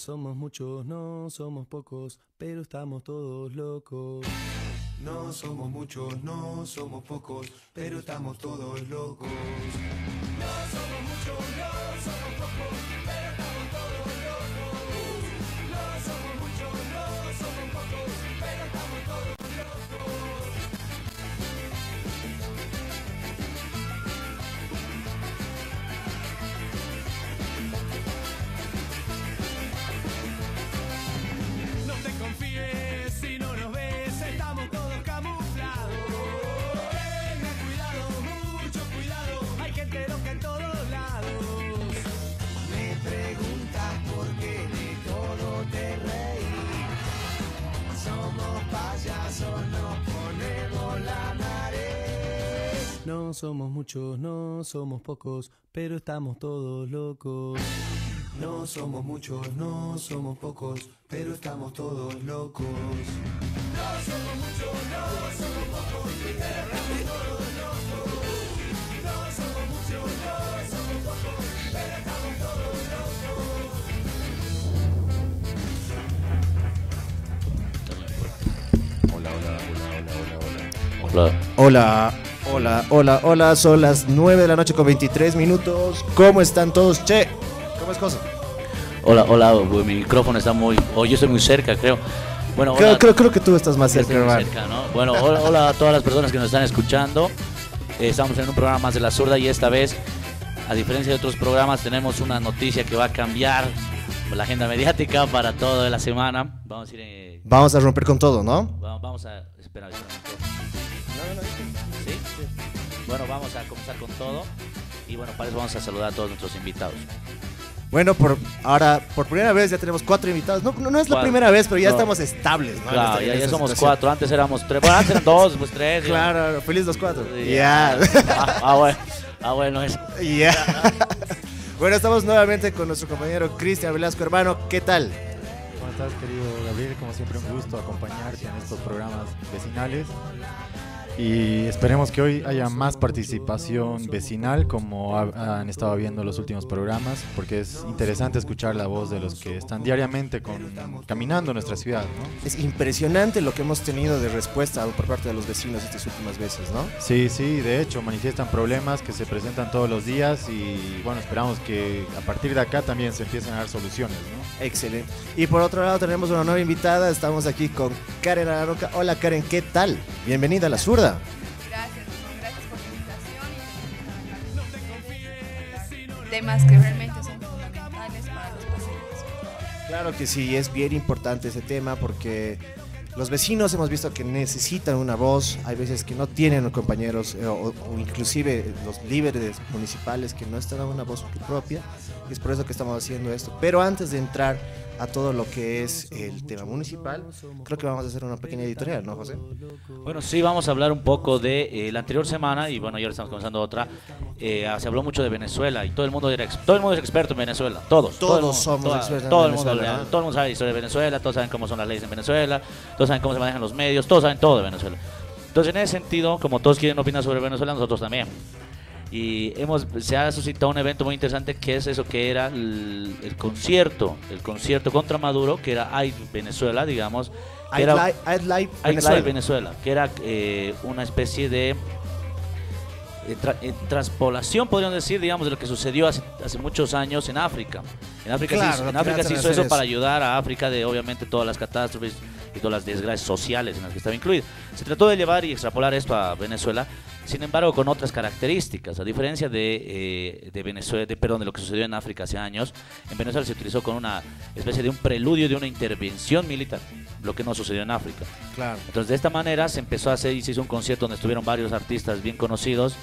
No somos muchos, no somos pocos, pero estamos todos locos. No somos muchos, no somos pocos, pero estamos todos locos. No somos muchos, no somos pocos, No somos muchos, no somos pocos, pero estamos todos locos. No somos muchos, no somos pocos, pero estamos todos locos. No somos muchos, no somos pocos, pero estamos todos locos. No somos muchos, no somos pocos, pero estamos todos locos. Hola. Hola, hola, hola, hola, son las 9 de la noche con 23 minutos. ¿Cómo están todos? Che, ¿cómo es cosa? Hola, hola, mi micrófono está muy... O yo estoy muy cerca, creo. Bueno, Creo, hola, creo, creo que tú estás más cerca, hermano. cerca, ¿no? Bueno, hola, hola a todas las personas que nos están escuchando. Eh, estamos en un programa más de la zurda y esta vez, a diferencia de otros programas, tenemos una noticia que va a cambiar la agenda mediática para toda la semana. Vamos a ir... eh, Vamos a romper con todo, ¿no? va- vamos a... Espera, espera un poco. Bueno, vamos a comenzar con todo. Y bueno, para eso vamos a saludar a todos nuestros invitados. Bueno, por ahora, por primera vez ya tenemos cuatro invitados. No, no, no es la Cuatro. primera vez, pero ya No. estamos estables, ¿no? En Claro, esta- en ya, ya esta somos situación. cuatro. Antes éramos tres. Bueno, antes eran dos, pues tres. ya. Claro, feliz los cuatro. Ya. Ah, ah, bueno. Ah, bueno, eso. Ya. Bueno, estamos nuevamente con nuestro compañero Cristian Velasco, hermano. ¿Qué tal? ¿Cómo estás, querido Gabriel? Como siempre, un gusto acompañarte en estos programas vecinales. Y esperemos que hoy haya más participación vecinal, como ha- han estado viendo los últimos programas, porque es interesante escuchar la voz de los que están diariamente con, caminando nuestra ciudad, ¿no? Es impresionante lo que hemos tenido de respuesta por parte de los vecinos estas últimas veces, ¿no? Sí, sí, de hecho manifiestan problemas que se presentan todos los días y bueno, esperamos que a partir de acá también se empiecen a dar soluciones, ¿no? Excelente. Y por otro lado tenemos una nueva invitada. Estamos aquí con Karen Araroca. Hola Karen, ¿qué tal? Bienvenida a la zurda. Gracias, por la invitación y temas que realmente son fundamentales para los pacientes. Claro que sí, es bien importante ese tema porque los vecinos hemos visto que necesitan una voz. Hay veces que no tienen compañeros eh, o, o inclusive los líderes municipales que no están dando una voz propia. Y es por eso que estamos haciendo esto. Pero antes de entrar a todo lo que es el tema municipal, creo que vamos a hacer una pequeña editorial, ¿no, José? Bueno, sí, vamos a hablar un poco de eh, la anterior semana y bueno, ya ahora estamos comenzando otra. Eh, se habló mucho de Venezuela y todo el mundo era todo el mundo es experto en Venezuela, todos. todo el Todos mundo, somos toda- expertos en todo el Venezuela, mundo, ¿no? todo el mundo sabe la historia de Venezuela, todos saben cómo son las leyes en Venezuela, todos saben cómo se manejan los medios, todos saben todo de Venezuela. Entonces, en ese sentido, como todos quieren opinar sobre Venezuela, nosotros también. Y hemos, se ha suscitado un evento muy interesante que es eso que era el, el concierto, el concierto contra Maduro, que era AI Venezuela, digamos. que I'd era- I'd like Venezuela. Que era eh, una especie de eh, tra- eh, transpolación, podríamos decir, digamos, de lo que sucedió hace, hace muchos años en África. En África, Claro, se hizo, en África se hizo eso es- para ayudar a África de, obviamente, todas las catástrofes y todas las desgracias sociales en las que estaba incluida. Se trató de llevar y extrapolar esto a Venezuela, sin embargo, con otras características. A diferencia de, eh, de Venezuela, de, perdón, de lo que sucedió en África hace años, en Venezuela se utilizó con una especie de un preludio de una intervención militar, lo que no sucedió en África. Claro. Entonces de esta manera se empezó a hacer y se hizo un concierto donde estuvieron varios artistas bien conocidos,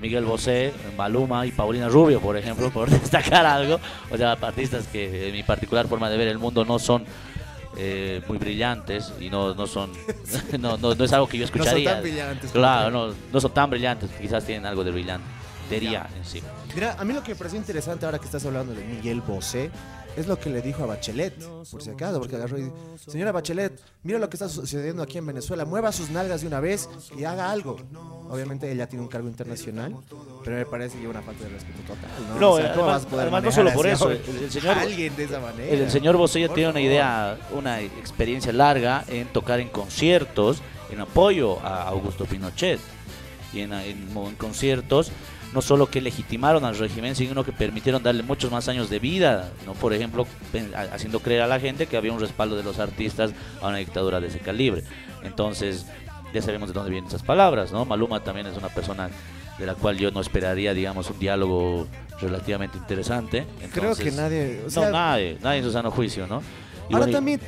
Miguel Bosé, Maluma y Paulina Rubio, por ejemplo, por destacar algo. O sea, artistas que en mi particular forma de ver el mundo no son eh, muy brillantes y no, no son no, no, no es algo que yo No son escucharía. tan brillantes Claro, no, no son tan brillantes, quizás tienen algo de brillantería en sí. Mira, a mí lo que me pareció interesante ahora que estás hablando de Miguel Bosé es lo que le dijo a Bachelet, por si acaso, porque agarró y dijo, señora Bachelet, mira lo que está sucediendo aquí en Venezuela, mueva sus nalgas de una vez y haga algo. Obviamente ella tiene un cargo internacional, pero me parece que es una falta de respeto total, ¿no? No, O sea, ¿cómo además- vas a poder además no solo por eso, el- el señor- alguien de esa manera. El, señor Bosella tiene una idea, una experiencia larga en tocar en conciertos en apoyo a Augusto Pinochet. Y en, en- en conciertos no solo que legitimaron al régimen, sino que permitieron darle muchos más años de vida, ¿no? Por ejemplo, haciendo creer a la gente que había un respaldo de los artistas a una dictadura de ese calibre. Entonces, ya sabemos de dónde vienen esas palabras, ¿no? Maluma también es una persona de la cual yo no esperaría, digamos, un diálogo relativamente interesante. Creo que nadie... o no, nadie, nadie en su sano juicio, ¿no? Y Ahora bueno, también,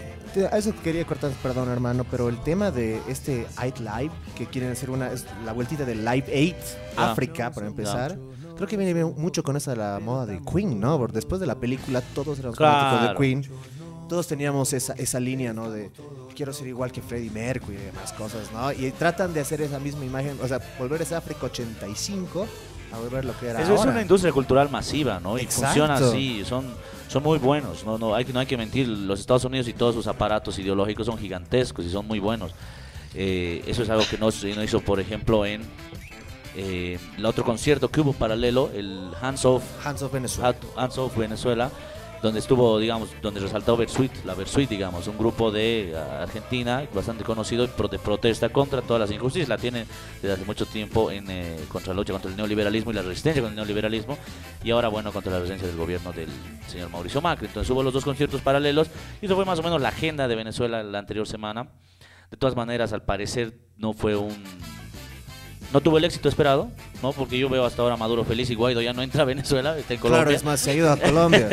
a eso quería cortar, perdón hermano, pero el tema de este Eight Live, que quieren hacer una, es la vueltita del Live 8, Ah. África, para empezar, creo que viene mucho con esa la moda de Queen, ¿no? Porque después de la película todos éramos fanáticos de Claro. Queen. Todos teníamos esa, esa línea, ¿no? De quiero ser igual que Freddie Mercury y demás cosas, ¿no? Y tratan de hacer esa misma imagen, o sea, volver ese África 85 a volver lo que era Eso es ahora. una industria cultural masiva, ¿no? Y Exacto. funciona así, son, son muy buenos, no, no, hay, que- no hay que mentir, los Estados Unidos y todos sus aparatos ideológicos son gigantescos y son muy buenos. Eh, eso es algo que no, no hizo, por ejemplo, en eh, el otro concierto que hubo paralelo, el Hands Off, Hands of Venezuela. Hands Off Venezuela, donde estuvo, digamos, donde resaltó Versuit, la Versuit, digamos, un grupo de ah, Argentina bastante conocido de protesta contra todas las injusticias, la tiene desde hace mucho tiempo en eh, contra la lucha contra el neoliberalismo y la resistencia contra el neoliberalismo, y ahora, bueno, contra la resistencia del gobierno del señor Mauricio Macri. Entonces hubo los dos conciertos paralelos, y eso fue más o menos la agenda de Venezuela la anterior semana. De todas maneras, al parecer no fue un no tuvo el éxito esperado, ¿no? Porque yo veo hasta ahora Maduro feliz y Guaido ya no entra a Venezuela, está en Colombia. Claro, es más, se ha ido a Colombia.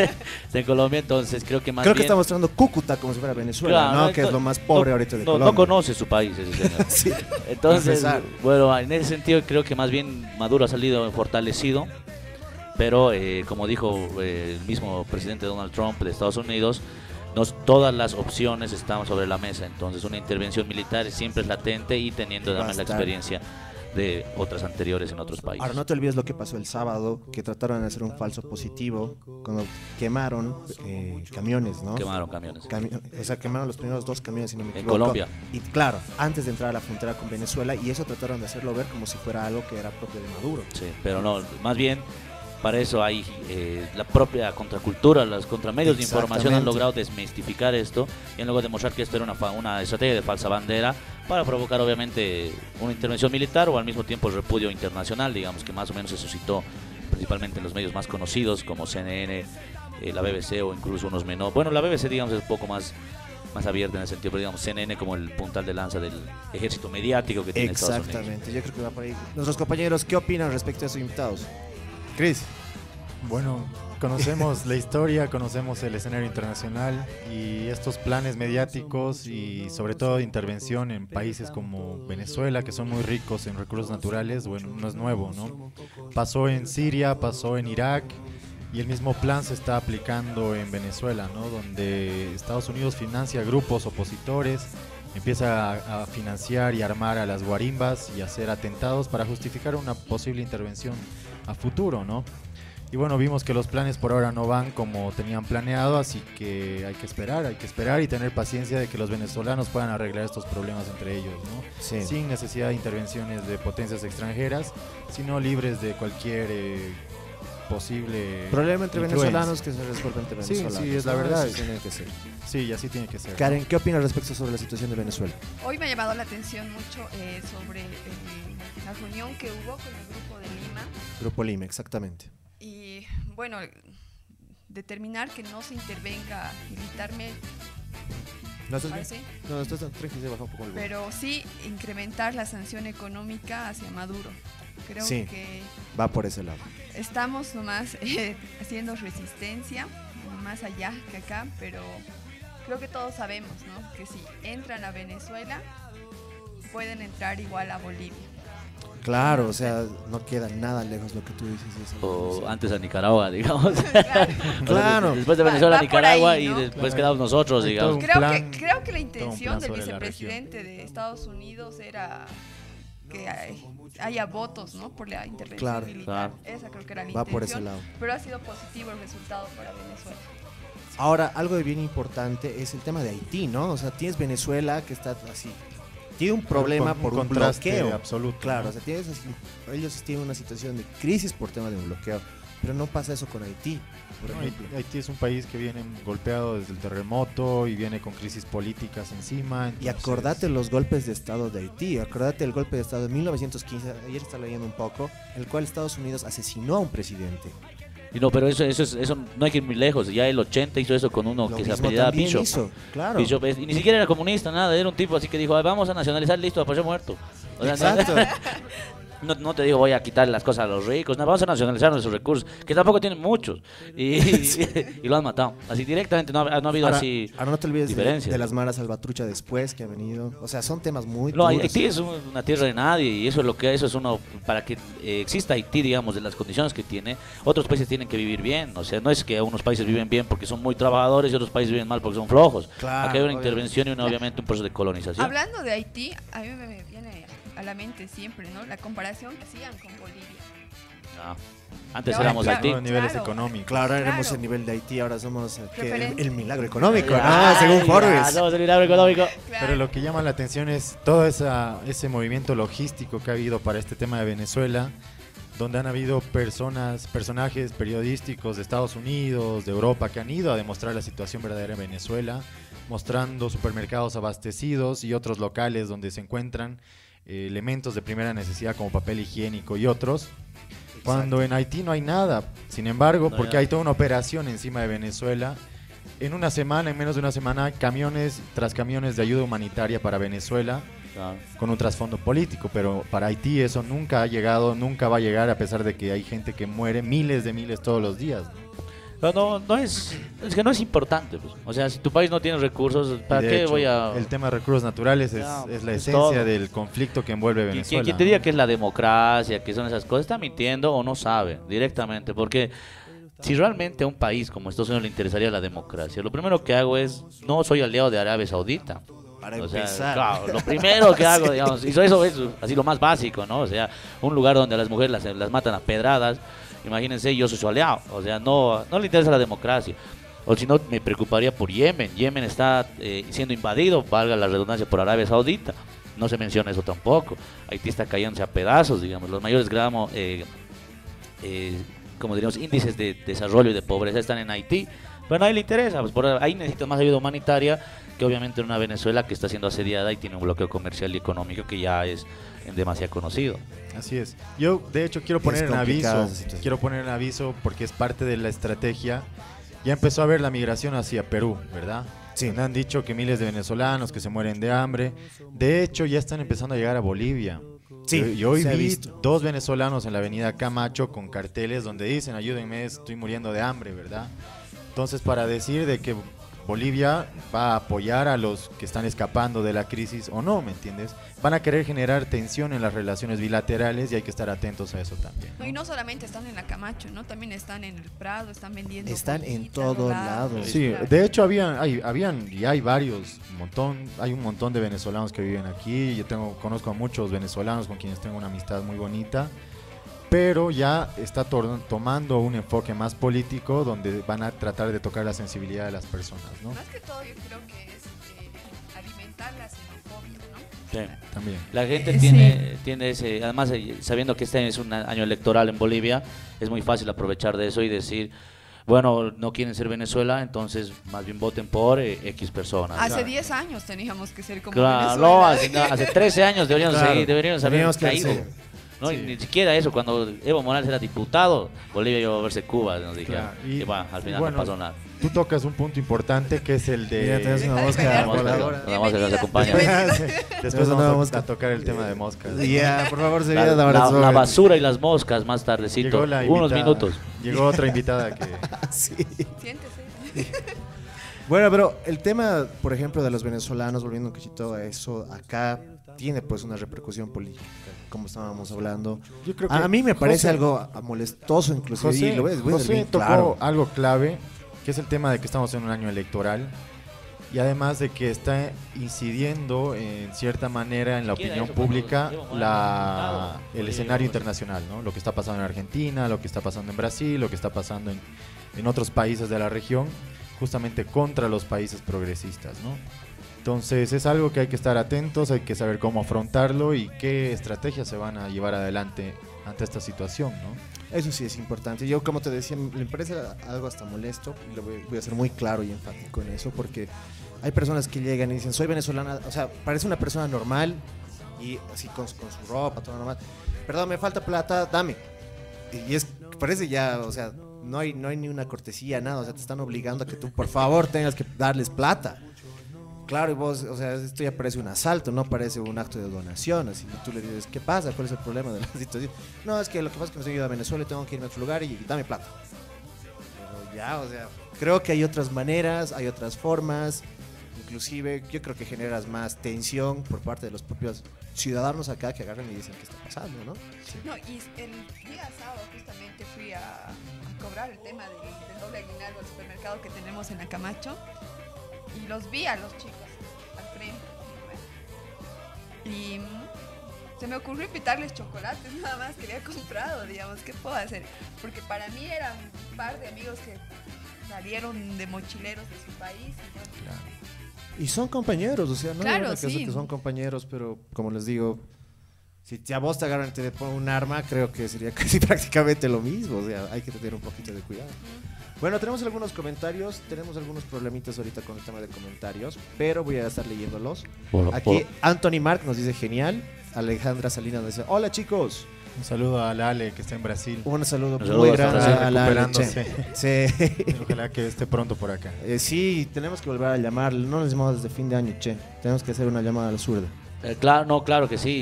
Está en Colombia, entonces creo que más Creo que bien... está mostrando Cúcuta como si fuera Venezuela, Claro, ¿no? Que es lo más pobre no- ahorita de no, Colombia. No conoce su país ese señor. Sí. Entonces, bueno, en ese sentido creo que más bien Maduro ha salido fortalecido, pero eh, como dijo eh, el mismo presidente Donald Trump de Estados Unidos, nos, todas las opciones están sobre la mesa, entonces una intervención militar siempre es latente y teniendo además la experiencia de otras anteriores en otros países. Ahora no te olvides lo que pasó el sábado, que trataron de hacer un falso positivo cuando quemaron eh, camiones, ¿no? Quemaron camiones. Cami- o sea, quemaron los primeros dos camiones, si no me En equivoco. Colombia. Y claro, antes de entrar a la frontera con Venezuela, y eso trataron de hacerlo ver como si fuera algo que era propio de Maduro. Sí, pero no, más bien para eso hay eh, la propia contracultura, los contramedios de información han logrado desmistificar esto y han logrado demostrar que esto era una, una estrategia de falsa bandera para provocar obviamente una intervención militar o al mismo tiempo el repudio internacional, digamos que más o menos se suscitó principalmente en los medios más conocidos como CNN, eh, la BBC o incluso unos menores. Bueno, la BBC digamos es un poco más más abierta en ese sentido, pero digamos CNN como el puntal de lanza del ejército mediático que tiene Estados Unidos. Exactamente, yo creo que va por ahí. Nuestros compañeros, ¿qué opinan respecto a sus invitados? Chris. Bueno, conocemos la historia, conocemos el escenario internacional y estos planes mediáticos y sobre todo de intervención en países como Venezuela, que son muy ricos en recursos naturales, bueno, no es nuevo, ¿no? Pasó en Siria, pasó en Irak y el mismo plan se está aplicando en Venezuela, ¿no? Donde Estados Unidos financia grupos opositores, empieza a, financiar y armar a las guarimbas y hacer atentados para justificar una posible intervención a futuro, ¿no? Y bueno, vimos que los planes por ahora no van como tenían planeado, así que hay que esperar, hay que esperar y tener paciencia de que los venezolanos puedan arreglar estos problemas entre ellos, ¿no? Sí. Sin necesidad de intervenciones de potencias extranjeras, sino libres de cualquier eh, posible Problema entre influencia. venezolanos que se resuelve entre Sí, sí, venezolanos. es la verdad. Así tiene que ser. Sí, y así tiene que ser. Karen, ¿qué opinas respecto sobre la situación de Venezuela? Hoy me ha llamado la atención mucho eh, sobre eh, la reunión que hubo con el grupo de Lima Grupo Lima, exactamente. Y bueno, determinar que no se intervenga militarmente, ¿No estás bien? No, estás tranquilo, se baja un poco el pero sí incrementar la sanción económica hacia Maduro. Creo Sí. que Va por ese lado. estamos nomás eh, haciendo resistencia, más allá que acá, pero creo que todos sabemos, ¿no? Que si entran a Venezuela, pueden entrar igual a Bolivia. Claro, o sea, no queda nada lejos lo que tú dices. de esa O antes a Nicaragua, digamos. Claro. Claro. Después de Venezuela, por Nicaragua ahí, y después Claro. quedamos nosotros, digamos. Creo plan- que, creo que la intención del vicepresidente de Estados Unidos era que hay- haya votos, ¿no? Por la intervención Claro. militar. Claro. Esa creo que era la Va por ese lado. Pero ha sido positivo el resultado para Venezuela. Ahora, algo de bien importante es el tema de Haití, ¿no? O sea, tienes Venezuela que está así. Tiene un problema un por un contraste bloqueo. absoluto, Claro, ¿no? o sea, ellos tienen una situación de crisis por tema de un bloqueo. Pero no pasa eso con Haití, por No, ejemplo. Haití- es un país que viene golpeado desde el terremoto y viene con crisis políticas encima. Y entonces- acordate los golpes de Estado de Haití, acordate el golpe de Estado de 1915, ayer estaba leyendo un poco, el cual Estados Unidos asesinó a un presidente. Y no, pero eso, eso, es- eso no hay que ir muy lejos. Ya el 80 hizo eso con uno Lo que se apellidaba Bishop. hizo, claro. Bishop es- y ni siquiera era comunista, nada. Era un tipo así que dijo, "Ay, vamos a nacionalizar, listo, apoyo muerto. O sea, Exacto. No, no te digo voy a quitar las cosas a los ricos, no, vamos a nacionalizar nuestros recursos, que tampoco tienen muchos. Y, y lo han matado. Así directamente, no ha, no ha habido Ahora, así. ahora no te olvides de, de las maras salvatrucha después que han venido. O sea, son temas muy No, duros. Haití es un- una tierra de nadie y eso es lo que eso es uno para que eh, exista Haití, digamos, de las condiciones que tiene. Otros países tienen que vivir bien, o sea, no es que unos países viven bien porque son muy trabajadores y otros países viven mal porque son flojos. Claro, Aquí hay una obviamente. intervención y una, obviamente un proceso de colonización. Hablando de Haití, a mí me viene a la mente siempre, ¿no? La comparación que hacían con Bolivia. No. Antes ahora, éramos claro, Haití. Niveles Claro. económicos. Claro, ahora éramos el nivel de Haití, ahora somos eh, el, el milagro económico, Según ya, Forbes. somos el milagro económico. Claro. Pero lo que llama la atención es todo esa, ese movimiento logístico que ha habido para este tema de Venezuela, donde han habido personas, personajes periodísticos de Estados Unidos, de Europa, que han ido a demostrar la situación verdadera en Venezuela, mostrando supermercados abastecidos y otros locales donde se encuentran eh, elementos de primera necesidad como papel higiénico y otros. Cuando en Haití no hay nada. Sin embargo, No porque hay toda una operación encima de Venezuela, en una semana, en menos de una semana, camiones tras camiones de ayuda humanitaria para Venezuela Claro. con un trasfondo político, pero para Haití eso nunca ha llegado, nunca va a llegar a pesar de que hay gente que muere miles de miles todos los días. ¿no? No, no, no es, es que no es importante. pues. O sea, si tu país no tiene recursos, ¿para de qué hecho, voy a...? El tema de recursos naturales es, Ya, es la es esencia todo. del conflicto que envuelve Venezuela. quien te diga que es la democracia, que son esas cosas, está mintiendo o no sabe directamente. Porque si realmente a un país como Estados Unidos le interesaría la democracia, lo primero que hago es, no soy aliado de Arabia Saudita. Para O sea, empezar. claro, lo primero que hago, digamos, y eso es así lo más básico, ¿no? O sea, un lugar donde a las mujeres las, las matan a pedradas, imagínense, yo soy su aliado, o sea, no, no le interesa la democracia. O si no, me preocuparía por Yemen. Yemen está eh, siendo invadido, valga la redundancia, por Arabia Saudita. No se menciona eso tampoco. Haití está cayéndose a pedazos, digamos. Los mayores gramos, eh, eh, como diríamos, índices de desarrollo y de pobreza están en Haití. Pero a nadie le interesa, pues por ahí necesita más ayuda humanitaria que obviamente en una Venezuela que está siendo asediada y tiene un bloqueo comercial y económico que ya es demasiado conocido. Así es. Yo, de hecho, quiero poner en aviso. Quiero poner en aviso porque es parte de la estrategia. Ya empezó a haber la migración hacia Perú, ¿verdad? Sí. Han dicho que miles de venezolanos que se mueren de hambre. De hecho, ya están empezando a llegar a Bolivia. Sí, yo, yo hoy vi visto. dos venezolanos en la avenida Camacho con carteles donde dicen, ayúdenme, estoy muriendo de hambre, ¿verdad? Entonces, para decir de que Bolivia va a apoyar a los que están escapando de la crisis o no, ¿me entiendes? Van a querer generar tensión en las relaciones bilaterales y hay que estar atentos a eso también. No, y no solamente están en la Camacho, ¿no? También están en el Prado, están vendiendo. Están en pollitas, todo rodadas, lado. Sí, claro. de hecho habían, hay, habían y hay varios, un montón, hay un montón de venezolanos que viven aquí. Yo tengo, conozco a muchos venezolanos con quienes tengo una amistad muy bonita, pero ya está tomando un enfoque más político donde van a tratar de tocar la sensibilidad de las personas, ¿no? Más que todo, yo creo que es eh, alimentar la xenofobia, ¿no? Sí. También. La gente Eh, tiene, tiene ese, además eh, sabiendo que este año es un año electoral en Bolivia, es muy fácil aprovechar de eso y decir, bueno, no quieren ser Venezuela, entonces más bien voten por eh, X personas. Hace 10 años teníamos que ser como Claro, Venezuela. no, hace, no, hace 13 años deberíamos, Claro, seguir- deberíamos haber teníamos que No, y Sí. ni siquiera eso, cuando Evo Morales era diputado, Bolivia iba a verse Cuba, nos dijeron. Claro, Y, y- bueno, al final bueno, no pasó nada. Tú tocas un punto importante que es el Mira, de... una Deja de mosca voladora. la mosca que nos acompaña. Después una vamos a, tocar el tema de moscas. Ya, por favor, se La, la- la basura y las moscas más tardecito, Llegó la unos invitada- minutos. Llegó otra invitada que... Sí. Siéntese. Bueno, pero el tema, por ejemplo, de los venezolanos, volviendo un cachito a eso, acá tiene pues una repercusión política, como estábamos hablando. Yo creo que A, a mí me parece José- algo molestoso inclusive. y José, lo ves, José bien tocó claro. algo clave, que es el tema de que estamos en un año electoral. y además de que está incidiendo en cierta manera en la opinión pública la, el escenario internacional, ¿no? Lo que está pasando en Argentina, lo que está pasando en Brasil, lo que está pasando en, en otros países de la región, justamente contra los países progresistas, ¿no? Entonces es algo que hay que estar atentos, hay que saber cómo afrontarlo y qué estrategias se van a llevar adelante ante esta situación, ¿no? Eso sí es importante. Yo, como te decía, me parece algo hasta molesto. lo voy, voy a ser muy claro y enfático en eso, porque hay personas que llegan y dicen, soy venezolana, o sea, parece una persona normal y así con, con su ropa, todo normal. Perdón, me falta plata, dame. Y es, parece ya, o sea, no hay, no hay ni una cortesía, nada, o sea, te están obligando a que tú, por favor, tengas que darles plata. Claro, y vos, o sea, esto ya parece un asalto, no parece un acto de donación. Así que tú le dices, ¿qué pasa? ¿Cuál es el problema de la situación? No, es que lo que pasa es que me estoy yendo a Venezuela y tengo que irme a otro lugar y dame plata. Pero ya, o sea, creo que hay otras maneras, hay otras formas. Inclusive, yo creo que generas más tensión por parte de los propios ciudadanos acá que agarran y dicen qué está pasando, ¿no? No, y el día sábado justamente fui a, cobrar el tema del, del doble aguinaldo al supermercado que tenemos en Acamacho y los vi a los chicos. Y se me ocurrió invitarles chocolates, nada más que había comprado, digamos, ¿qué puedo hacer? Porque para mí eran un par de amigos que salieron de mochileros de su país. Y bueno, Y son compañeros, o sea, no Claro, que, sí. que son compañeros, pero como les digo, si a vos te agarran y te ponen un arma, creo que sería casi prácticamente lo mismo, o sea, hay que tener un poquito de cuidado. Bueno, tenemos algunos comentarios, tenemos algunos problemitas ahorita con el tema de comentarios, pero voy a estar leyéndolos. Por- Aquí Anthony Mark nos dice genial, Alejandra Salinas nos dice, hola chicos, Un saludo a Lale que está en Brasil. un saludo Un muy saludo grande a recuperándose. Sí. Ojalá que esté pronto por acá. Eh, sí, tenemos que volver a llamar, no nos llamamos desde fin de año, che, tenemos que hacer una llamada a la zurda. Eh, claro, no, claro que sí.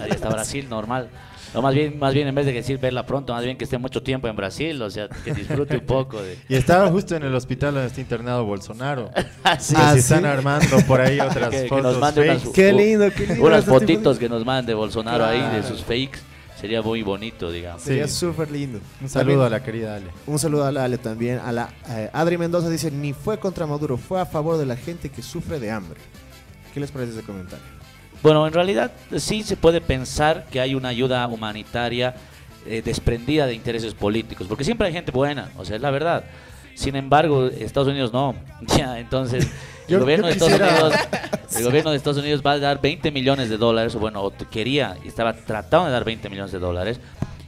ahí está Brasil, normal. No, más bien, más bien en vez de decir verla pronto, más bien que esté mucho tiempo en Brasil, o sea, que disfrute un poco de. Y estaba justo en el hospital donde está internado Bolsonaro. Sí, Que Ah, ¿sí? están armando por ahí otras Que- que fotos nos mande unas- fakes. Qué lindo, qué lindo. unas este fotitos que nos mande Bolsonaro ahí de Claro. sus fakes. Sería muy bonito, digamos. Sería Sí. súper lindo. Un saludo a la querida Ale. Un saludo a la Ale también. A la eh, Adri Mendoza dice, ni fue contra Maduro, fue a favor de la gente que sufre de hambre. ¿Qué les parece ese comentario? Bueno, en realidad sí se puede pensar que hay una ayuda humanitaria eh, desprendida de intereses políticos, porque siempre hay gente buena, o sea, es la verdad. Sin embargo, Estados Unidos no. Ya, entonces, el gobierno de Estados Unidos, el gobierno de Estados Unidos va a dar 20 millones de dólares, o bueno, quería y estaba tratando de dar 20 millones de dólares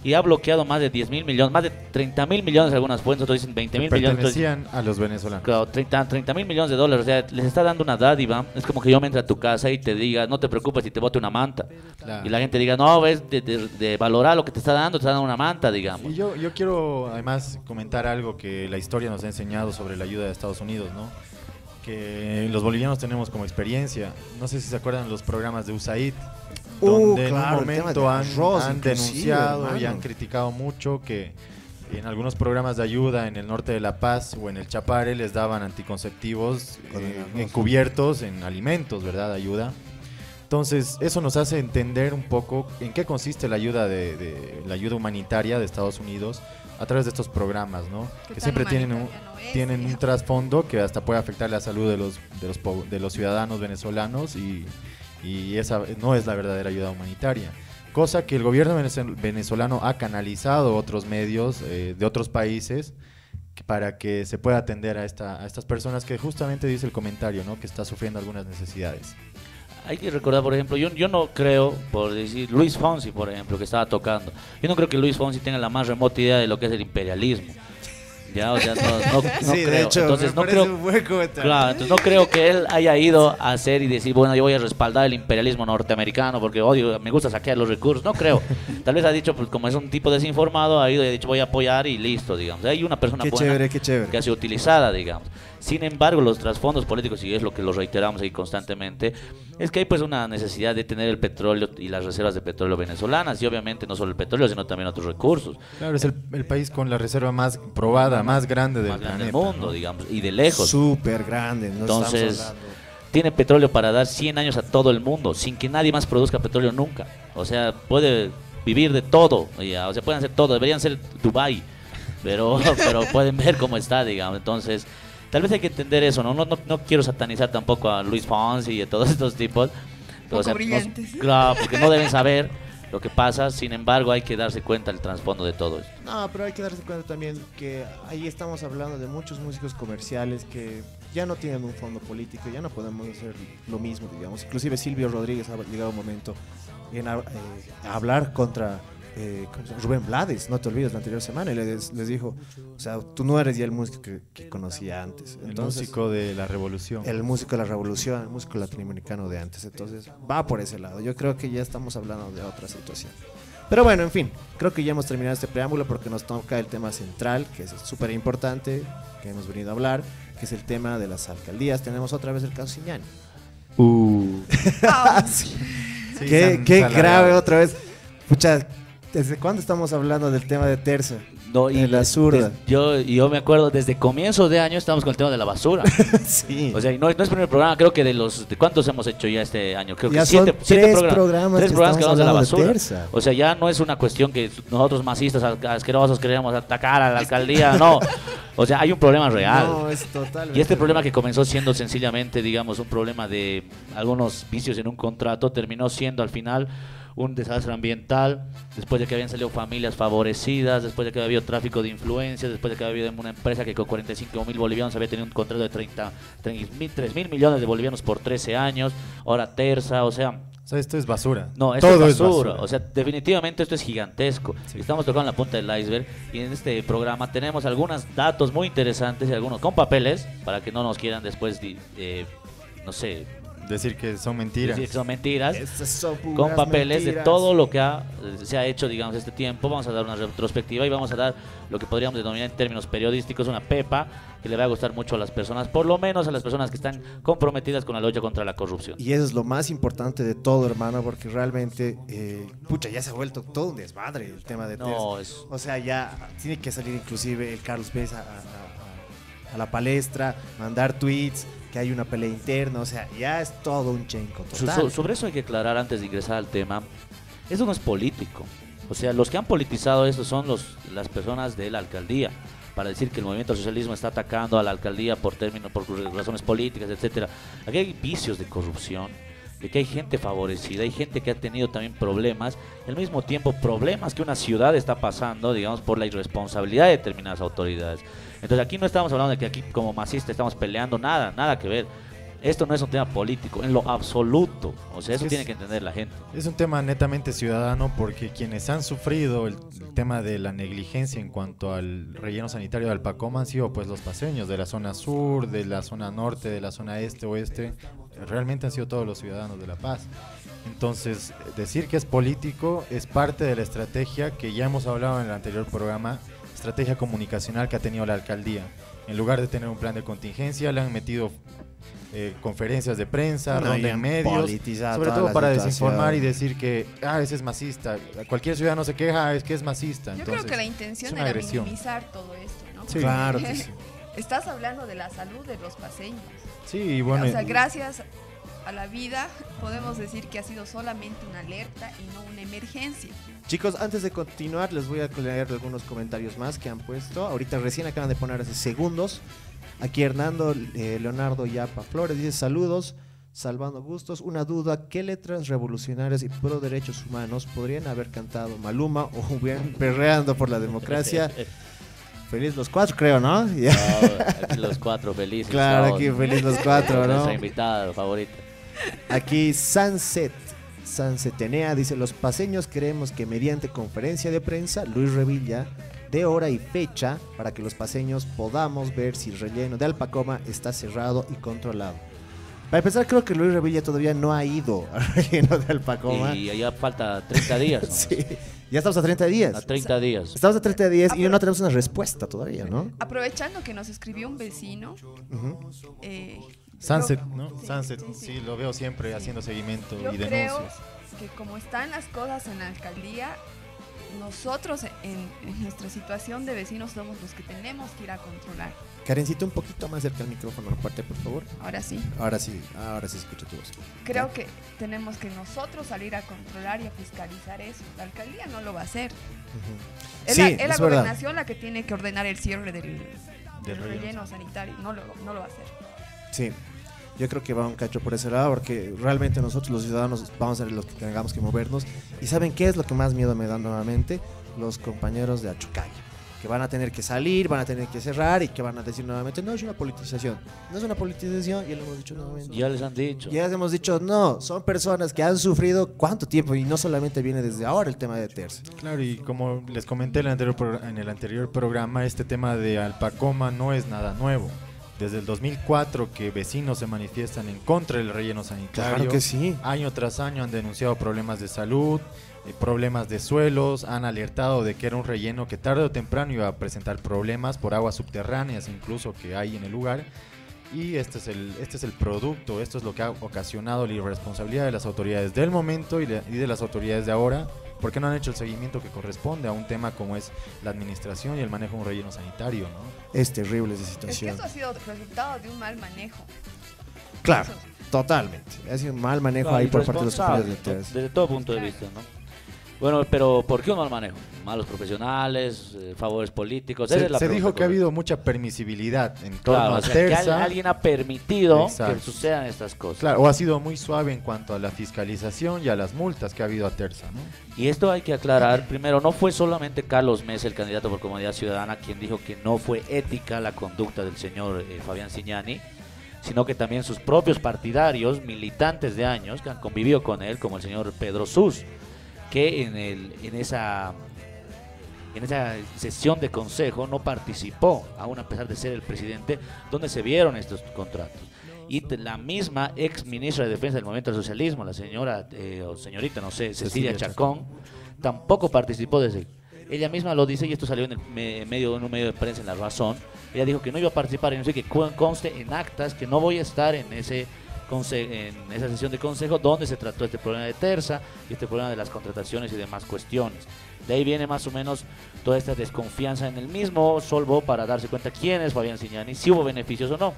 y ha bloqueado más de 10 mil millones, más de 30 mil millones algunas fuentes, otros dicen 20 mil millones. Pertenecían a los venezolanos. Claro, 30 mil millones de dólares, o sea, les está dando una dádiva. Es como que yo me entre a tu casa y te diga, no te preocupes si te bote una manta. Claro. Y la gente diga, no, ves, de, de- de valorar lo que te está dando, te está dando una manta, digamos. Y yo, yo quiero además comentar algo que la historia nos ha enseñado sobre la ayuda de Estados Unidos, ¿no? Que los bolivianos tenemos como experiencia. No sé si se acuerdan los programas de USAID, Uh, donde claro, en un momento de han, arroz, han inclusive, denunciado y hermano. han criticado mucho que en algunos programas de ayuda en el norte de La Paz o en el Chapare les daban anticonceptivos eh, encubiertos en alimentos, ¿verdad? Ayuda. Entonces, eso nos hace entender un poco en qué consiste la ayuda de, de- la ayuda humanitaria de Estados Unidos a través de estos programas, ¿no? ¿Qué Que siempre tienen un, humanitaria no es, tienen un digamos? trasfondo que hasta puede afectar la salud de los de los po- de los ciudadanos venezolanos y, y esa no es la verdadera ayuda humanitaria. Cosa que el gobierno venezol- venezolano ha canalizado otros medios eh, de otros países para que se pueda atender a, esta, a estas personas que justamente dice el comentario, ¿no? Que está sufriendo algunas necesidades. Hay que recordar, por ejemplo, yo, yo no creo, por decir, Luis Fonsi, por ejemplo, que estaba tocando. Yo no creo que Luis Fonsi tenga la más remota idea de lo que es el imperialismo. Ya, o sea, no, no- no sí, creo. de hecho, Entonces, me no creo, un buen comentario. Claro, entonces no creo que él haya ido a hacer y decir, bueno, yo voy a respaldar el imperialismo norteamericano porque odio, me gusta saquear los recursos. No creo. Tal vez ha dicho, pues como es un tipo desinformado, ha ido y ha dicho voy a apoyar y listo, digamos. Hay una persona Qué buena chévere, qué chévere. que ha sido utilizada, digamos. Sin embargo, los trasfondos políticos, y es lo que lo reiteramos ahí constantemente, es que hay pues una necesidad de tener el petróleo y las reservas de petróleo venezolanas, y obviamente no solo el petróleo, sino también otros recursos Claro, es el, el país con la reserva más probada, más grande del más mundo, ¿no? digamos, y de lejos. Súper grande. No Entonces, tiene petróleo para dar 100 años a todo el mundo, sin que nadie más produzca petróleo nunca. O sea, puede vivir de todo, ya, o sea, pueden hacer todo, deberían ser Dubai, pero, pero pueden ver cómo está, digamos. Entonces, tal vez hay que entender eso, ¿no? No, no, no quiero satanizar tampoco a Luis Fonsi y a todos estos tipos. Poco nos- brillantes. claro, porque no deben saber lo que pasa, sin embargo hay que darse cuenta del trasfondo de todo esto. No, pero hay que darse cuenta también que ahí estamos hablando de muchos músicos comerciales que ya no tienen un fondo político, ya no podemos hacer lo mismo, digamos. Inclusive Silvio Rodríguez ha llegado un momento en eh, hablar contra eh. Rubén Blades, no te olvides, la anterior semana, y les, les dijo, o sea, tú no eres ya el músico que, que conocía antes. El músico de la revolución. el músico de la revolución, el músico latinoamericano de antes. Entonces, va por ese lado. Yo creo que ya estamos hablando de otra situación. Pero bueno, en fin, creo que ya hemos terminado este preámbulo porque nos toca el tema central, que es súper importante, que hemos venido a hablar, que es el tema de las alcaldías. Tenemos otra vez el caso Siñani. Ah, Sí, qué grave otra vez. Pucha, ¿desde cuándo estamos hablando del tema de Terza? No, En la zurda. yo, y yo me acuerdo, desde comienzo de año estamos con el tema de la basura. sí. O sea, y no, no es el primer programa, creo que de los... ¿De cuántos hemos hecho ya este año? Creo Ya que siete, son siete tres programas. programas tres que programas que hablamos de la de basura. O sea, ya no es una cuestión que nosotros masistas as- asquerosos queremos atacar a la alcaldía, no. O sea, hay un problema real. No, es total. Y este problema que comenzó siendo sencillamente, digamos, un problema de algunos vicios en un contrato, terminó siendo al final un desastre ambiental, después de que habían salido familias favorecidas, después de que había habido tráfico de influencias, después de que había habido una empresa que con 45 mil bolivianos había tenido un contrato de 30, 3 mil millones de bolivianos por 13 años, ahora terza, o sea, O sea, esto es basura. no, esto Todo es es basura. basura. O sea, definitivamente esto es gigantesco. Estamos tocando la punta del iceberg y en este programa tenemos algunos datos muy interesantes y algunos con papeles para que no nos quieran después, eh, no sé, Decir que son mentiras. decir que son mentiras. Estas son Con papeles de todo lo que ha- se ha hecho, digamos, este tiempo. Vamos a dar una retrospectiva y vamos a dar lo que podríamos denominar en términos periodísticos una pepa que le va a gustar mucho a las personas, por lo menos a las personas que están comprometidas con la lucha contra la corrupción. Y eso es lo más importante de todo, hermano, porque realmente, eh, pucha, ya se ha vuelto todo un desmadre el tema de No, es- O sea, ya tiene que salir inclusive el Carlos a, a- a- la palestra, mandar tweets, que hay una pelea interna, o sea, ya es todo un chenco total. so- sobre eso hay que aclarar antes de ingresar al tema. Eso no es político. O sea, los que han politizado esto son los, las personas de la alcaldía. Para decir que el movimiento al socialismo está atacando a la alcaldía por términos, por razones políticas, etcétera. Aquí hay vicios de corrupción, de que hay gente favorecida, hay gente que ha tenido también problemas, al mismo tiempo problemas que una ciudad está pasando, digamos, por la irresponsabilidad de determinadas autoridades. Entonces aquí no estamos hablando de que aquí como masista estamos peleando, nada, nada que ver. Esto no es un tema político, en lo absoluto. O sea, eso Es- tiene que entender la gente. Es un tema netamente ciudadano porque quienes han sufrido el, el tema de la negligencia en cuanto al relleno sanitario de Alpacoma han sido pues los paseños de la zona sur, de la zona norte, de la zona este, oeste. Realmente han sido todos los ciudadanos de La Paz. Entonces, decir que es político es parte de la estrategia que ya hemos hablado en el anterior programa, estrategia comunicacional que ha tenido la alcaldía. En lugar de tener un plan de contingencia, le han metido eh, conferencias de prensa, No, y ronda en medios, sobre todo para situación. desinformar y decir que, ah, ese es masista. Cualquier ciudadano se queja, "Ah, es que es masista. Yo Entonces, creo que la intención era agresión. minimizar todo esto, ¿no? Sí. Claro que sí. Estás hablando de la salud de los paseños. Sí, y bueno, o sea, gracias a la vida podemos decir que ha sido solamente una alerta y no una emergencia. Chicos, antes de continuar, les voy a leer algunos comentarios más que han puesto. Ahorita recién acaban de poner hace segundos. Aquí Hernando eh, Leonardo Yapa Flores dice saludos, salvando gustos. Una duda, ¿qué letras revolucionarias y pro derechos humanos podrían haber cantado Maluma o hubieran perreando por la democracia? Feliz los cuatro, creo, ¿no? Aquí los cuatro felices. Claro, todos. aquí feliz los cuatro, ¿no? Nuestra invitada favorita. Aquí Sunset, Sunsetenea dice, los paseños creemos que mediante conferencia de prensa, Luis Revilla de hora y fecha para que los paseños podamos ver si el relleno de Alpacoma está cerrado y controlado. Para empezar, creo que Luis Revilla todavía no ha ido al relleno de Alpacoma. Y allá falta 30 días. ¿no? Sí, ya estamos a 30 días. A 30 días. Estamos a 30 días y no tenemos una respuesta todavía, ¿no? Aprovechando que nos escribió un vecino, Ujú. eh, Sunset, yo- ¿no? sí, Sunset, sí, sí, sí. lo veo siempre haciendo seguimiento Yo y creo denuncias. que como están las cosas en la alcaldía, nosotros en, en nuestra situación de vecinos somos los que tenemos que ir a controlar. Karencita, un poquito más cerca al micrófono, aparte, por favor. Ahora sí, Ahora sí, ahora sí escucho tu voz. creo que tenemos que nosotros salir a controlar y a fiscalizar eso. La alcaldía no lo va a hacer. Es Sí, la, es la es verdad. gobernación la que tiene que ordenar el cierre del, Del el relleno. relleno sanitario. No lo, no lo va a hacer. Sí, yo creo que va un cacho por ese lado porque realmente nosotros los ciudadanos vamos a ser los que tengamos que movernos. ¿Y saben qué es lo que más miedo me da nuevamente? Los compañeros de Achucaya, que van a tener que salir, van a tener que cerrar y que van a decir nuevamente, no es una politización, no es una politización, y lo hemos dicho nuevamente. Ya les han dicho. Ya les hemos dicho, no, son personas que han sufrido cuánto tiempo y no solamente viene desde ahora el tema de Terce. Claro, y como les comenté en el anterior, pro- en el anterior programa, este tema de Alpacoma no es nada nuevo. Desde el 2004 que vecinos se manifiestan en contra del relleno sanitario. Claro que sí. Año tras año han denunciado problemas de salud, eh, problemas de suelos, han alertado de que era un relleno que tarde o temprano iba a presentar problemas por aguas subterráneas incluso que hay en el lugar. Y este es el, este es el producto, esto es lo que ha ocasionado la irresponsabilidad de las autoridades del momento y de, y de las autoridades de ahora, porque no han hecho el seguimiento que corresponde a un tema como es la administración y el manejo de un relleno sanitario. ¿no? Es terrible esa Es que situación. eso ha sido resultado de un mal manejo. Claro, totalmente. Ha sido un mal manejo Claro, ahí por parte de los. Terce. Desde todo punto de vista, ¿no? Bueno, pero ¿por qué un mal manejo? Malos profesionales, eh, favores políticos. Se, es la se pregunta dijo que ha habido mucha permisibilidad en torno Claro, a o sea, que Terza. alguien ha permitido Exacto. que sucedan estas cosas. Claro, o ha sido muy suave en cuanto a la fiscalización y a las multas que ha habido a Terza, ¿no? Y esto hay que aclarar. Primero, no fue solamente Carlos Mesa, el candidato por Comunidad Ciudadana, quien dijo que no fue ética la conducta del señor eh, Fabián Cignani, sino que también sus propios partidarios, militantes de años, que han convivido con él, como el señor Pedro Sus, que en, el, en esa en esa sesión de consejo no participó, aún a pesar de ser el presidente, donde se vieron estos contratos. Y la misma ex ministra de Defensa del Movimiento del Socialismo, la señora, eh, o señorita, no sé, Cecilia, Cecilia Chacón, tampoco participó de ese. Ella misma lo dice y esto salió en, el me- medio, en un medio de prensa en La Razón. Ella dijo que no iba a participar y no sé que cu- conste en actas que no voy a estar en ese en esa sesión de consejo donde se trató este problema de Terza y este problema de las contrataciones y demás cuestiones. De ahí viene más o menos toda esta desconfianza en el mismo Solvo para darse cuenta quién es Fabián Signani, si hubo beneficios o no.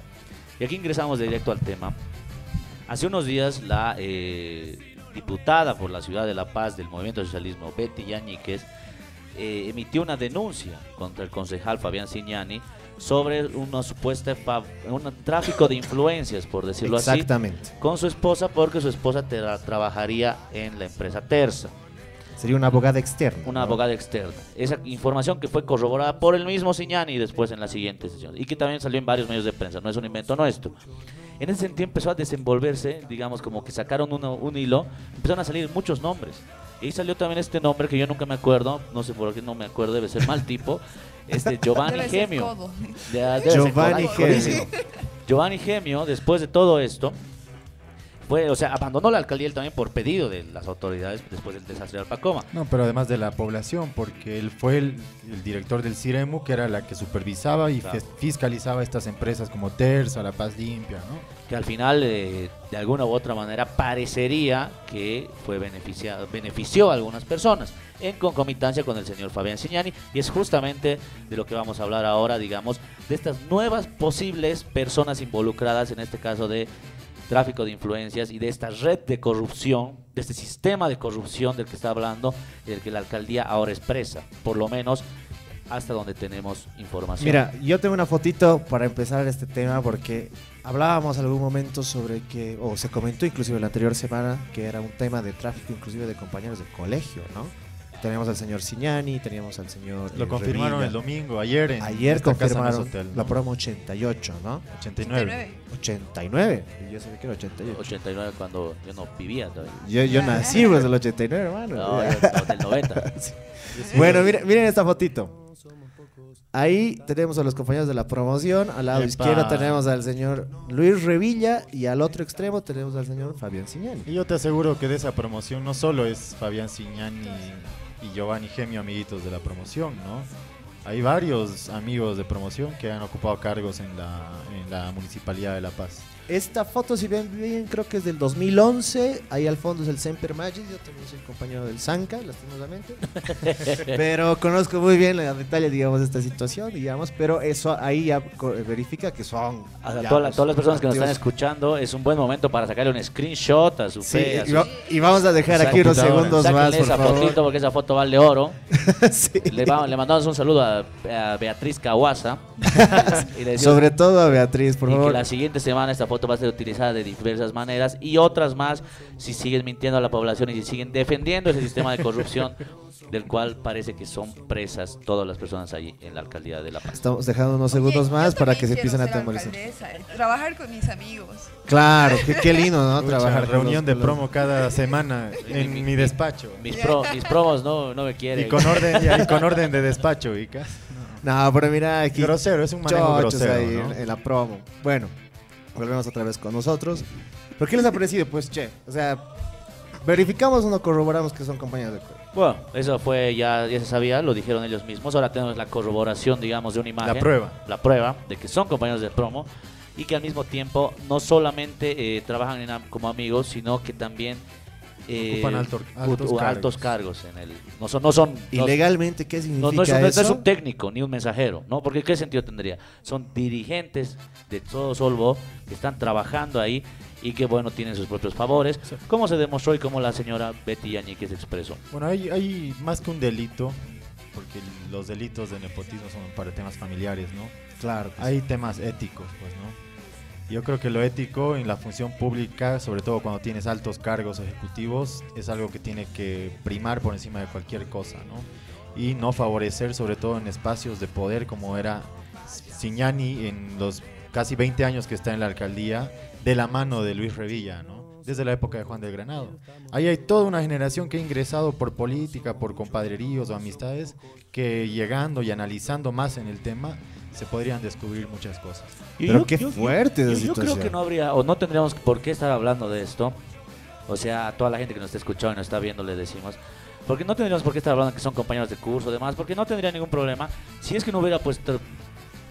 Y aquí ingresamos directo al tema. Hace unos días la eh, diputada por la ciudad de La Paz del Movimiento Socialismo, Betty Yañíquez, eh, emitió una denuncia contra el concejal Fabián Signani sobre una supuesta un tráfico de influencias, por decirlo así, Exactamente. con su esposa porque su esposa tra- trabajaría en la empresa Terza, Sería una abogada externa. una ¿no? abogada externa. Esa información que fue corroborada por el mismo Signani después en la siguiente sesión y que también salió en varios medios de prensa, no es un invento nuestro. En ese sentido empezó a desenvolverse, digamos, como que sacaron uno- un hilo, empezaron a salir muchos nombres. Y salió también este nombre que yo nunca me acuerdo, no sé por qué no me acuerdo, debe ser mal tipo, este Giovanni Debe Gemio. debe Giovanni Gemio. Giovanni Gemio, después de todo esto, fue, o sea, abandonó la alcaldía él también por pedido de las autoridades después del desastre de Alpacoma. No, pero además de la población, porque él fue el, el director del CIREMU, que era la que supervisaba y Claro. fiscalizaba estas empresas como Terza, La Paz Limpia, ¿no? que al final eh, de alguna u otra manera parecería que fue beneficiado, benefició a algunas personas en concomitancia con el señor Fabián Signani y es justamente de lo que vamos a hablar ahora, digamos, de estas nuevas posibles personas involucradas en este caso de tráfico de influencias y de esta red de corrupción, de este sistema de corrupción del que está hablando del que la alcaldía ahora expresa, por lo menos hasta donde tenemos información. Mira, yo tengo una fotito para empezar este tema porque hablábamos algún momento sobre que, o se comentó inclusive la anterior semana, que era un tema de tráfico inclusive de compañeros del colegio, ¿no? Teníamos al señor Signani, teníamos al señor... Lo eh, confirmaron Revilla. el domingo, ayer en Ayer confirmaron Hotel, ¿no? la promo 88, ¿no? 89. 89. Y yo sabía que era 88. 89 cuando yo no vivía todavía. Yo, yo nací pues del 89, hermano. No, del 90. Bueno, miren, miren esta fotito. Ahí tenemos a los compañeros de la promoción. Al lado Epa. izquierdo tenemos al señor Luis Revilla. Y al otro extremo tenemos al señor Fabián Signani. Y yo te aseguro que de esa promoción no solo es Fabián Signani y Giovanni Gemio amiguitos de la promoción, ¿no? Hay varios amigos de promoción que han ocupado cargos en la, en la Municipalidad de La Paz. Esta foto, si ven bien, creo que es del 2011. Ahí al fondo es el Semper Magis. Yo también soy compañero del Zanca, lastimosamente. pero conozco muy bien la detalle, digamos, de esta situación, digamos. Pero eso ahí ya co- verifica que son. A ya, toda la- todas las personas que nos están escuchando, es un buen momento para sacarle un screenshot a su Sí, fe. a y, su- va- y vamos a dejar aquí unos segundos más, por esa favor. fotito porque esa foto vale oro. Sí. Le, va- le mandamos un saludo a a, a Beatriz Cahuasa. y le decimos Sobre todo a Beatriz, por y favor. que la siguiente semana esta foto va a ser utilizada de diversas maneras y otras más si siguen mintiendo a la población y si siguen defendiendo ese sistema de corrupción del cual parece que son presas todas las personas allí en la alcaldía de La Paz. Estamos dejando unos Oye, segundos yo más para que se empiecen a atemorizar. eh, Trabajar con mis amigos. Claro, qué, qué lindo, ¿no? Pucha, Trabajar reunión los- de los- promo cada semana en mi despacho. Mis, pro- mis promos no, no me Y quieren. con orden, y ahí con orden de despacho, ubicas. No, pero mira aquí. Grosero, es un manejo grosero, ahí ¿no? en, en la promo. Bueno, volvemos otra vez con nosotros. ¿Pero qué les ha parecido? Pues, che, o sea, verificamos o no corroboramos que son compañeros de juego. Bueno, eso fue ya, ya se sabía, lo dijeron ellos mismos. Ahora tenemos la corroboración, digamos, de una imagen. La prueba. La prueba de que son compañeros de promo y que al mismo tiempo no solamente eh, trabajan en am- como amigos, sino que también eh, Ocupan alto- ut- altos cargos. altos cargos en el. No son, no son. ¿Y no- legalmente qué significa no es un, no es un técnico ni un mensajero, ¿no? Porque ¿qué sentido tendría? Son dirigentes de todo Solvo que están trabajando ahí y que, bueno, tienen sus propios favores, como se demostró y como la señora Betty Yañiquez expresó. Bueno, hay, hay más que un delito, porque los delitos de nepotismo son para temas familiares, ¿no? Claro. Hay temas éticos, pues, ¿no? Yo creo que lo ético en la función pública, sobre todo cuando tienes altos cargos ejecutivos, es algo que tiene que primar por encima de cualquier cosa, ¿no? Y no favorecer, sobre todo en espacios de poder como era Signani en los casi 20 años que está en la alcaldía, de la mano de Luis Revilla, ¿no? Desde la época de Juan del Granado. Ahí hay toda una generación que ha ingresado por política, por compadreríos o amistades, que llegando y analizando más en el tema, se podrían descubrir muchas cosas. Y Pero qué fuerte esa yo, yo creo que no habría, o no tendríamos por qué estar hablando de esto. O sea, a toda la gente que nos está escuchando y nos está viendo le decimos. Porque no tendríamos por qué estar hablando que son compañeros de curso, demás, porque no tendría ningún problema si es que no hubiera puesto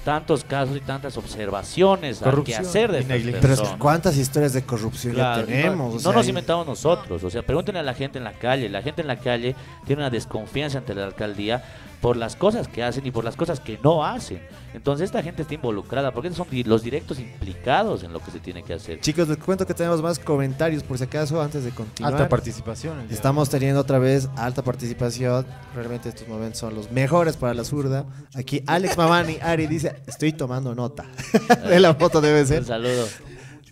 tantos casos y tantas observaciones Corrupción quehacer de estas. Pero es que personas. cuántas historias de corrupción Claro, ya tenemos. no, o no nos inventamos nosotros, o sea, pregúntenle a la gente en la calle. La gente en la calle tiene una desconfianza ante la alcaldía por las cosas que hacen y por las cosas que no hacen. Entonces esta gente está involucrada, porque son los directos implicados en lo que se tiene que hacer. Chicos, les cuento que tenemos más comentarios por si acaso antes de continuar. Alta participación. Estamos teniendo otra vez alta participación. Realmente estos momentos son los mejores para la zurda. Aquí Alex Mamani, Ari dice, estoy tomando nota. de la foto debe ser. Un saludo.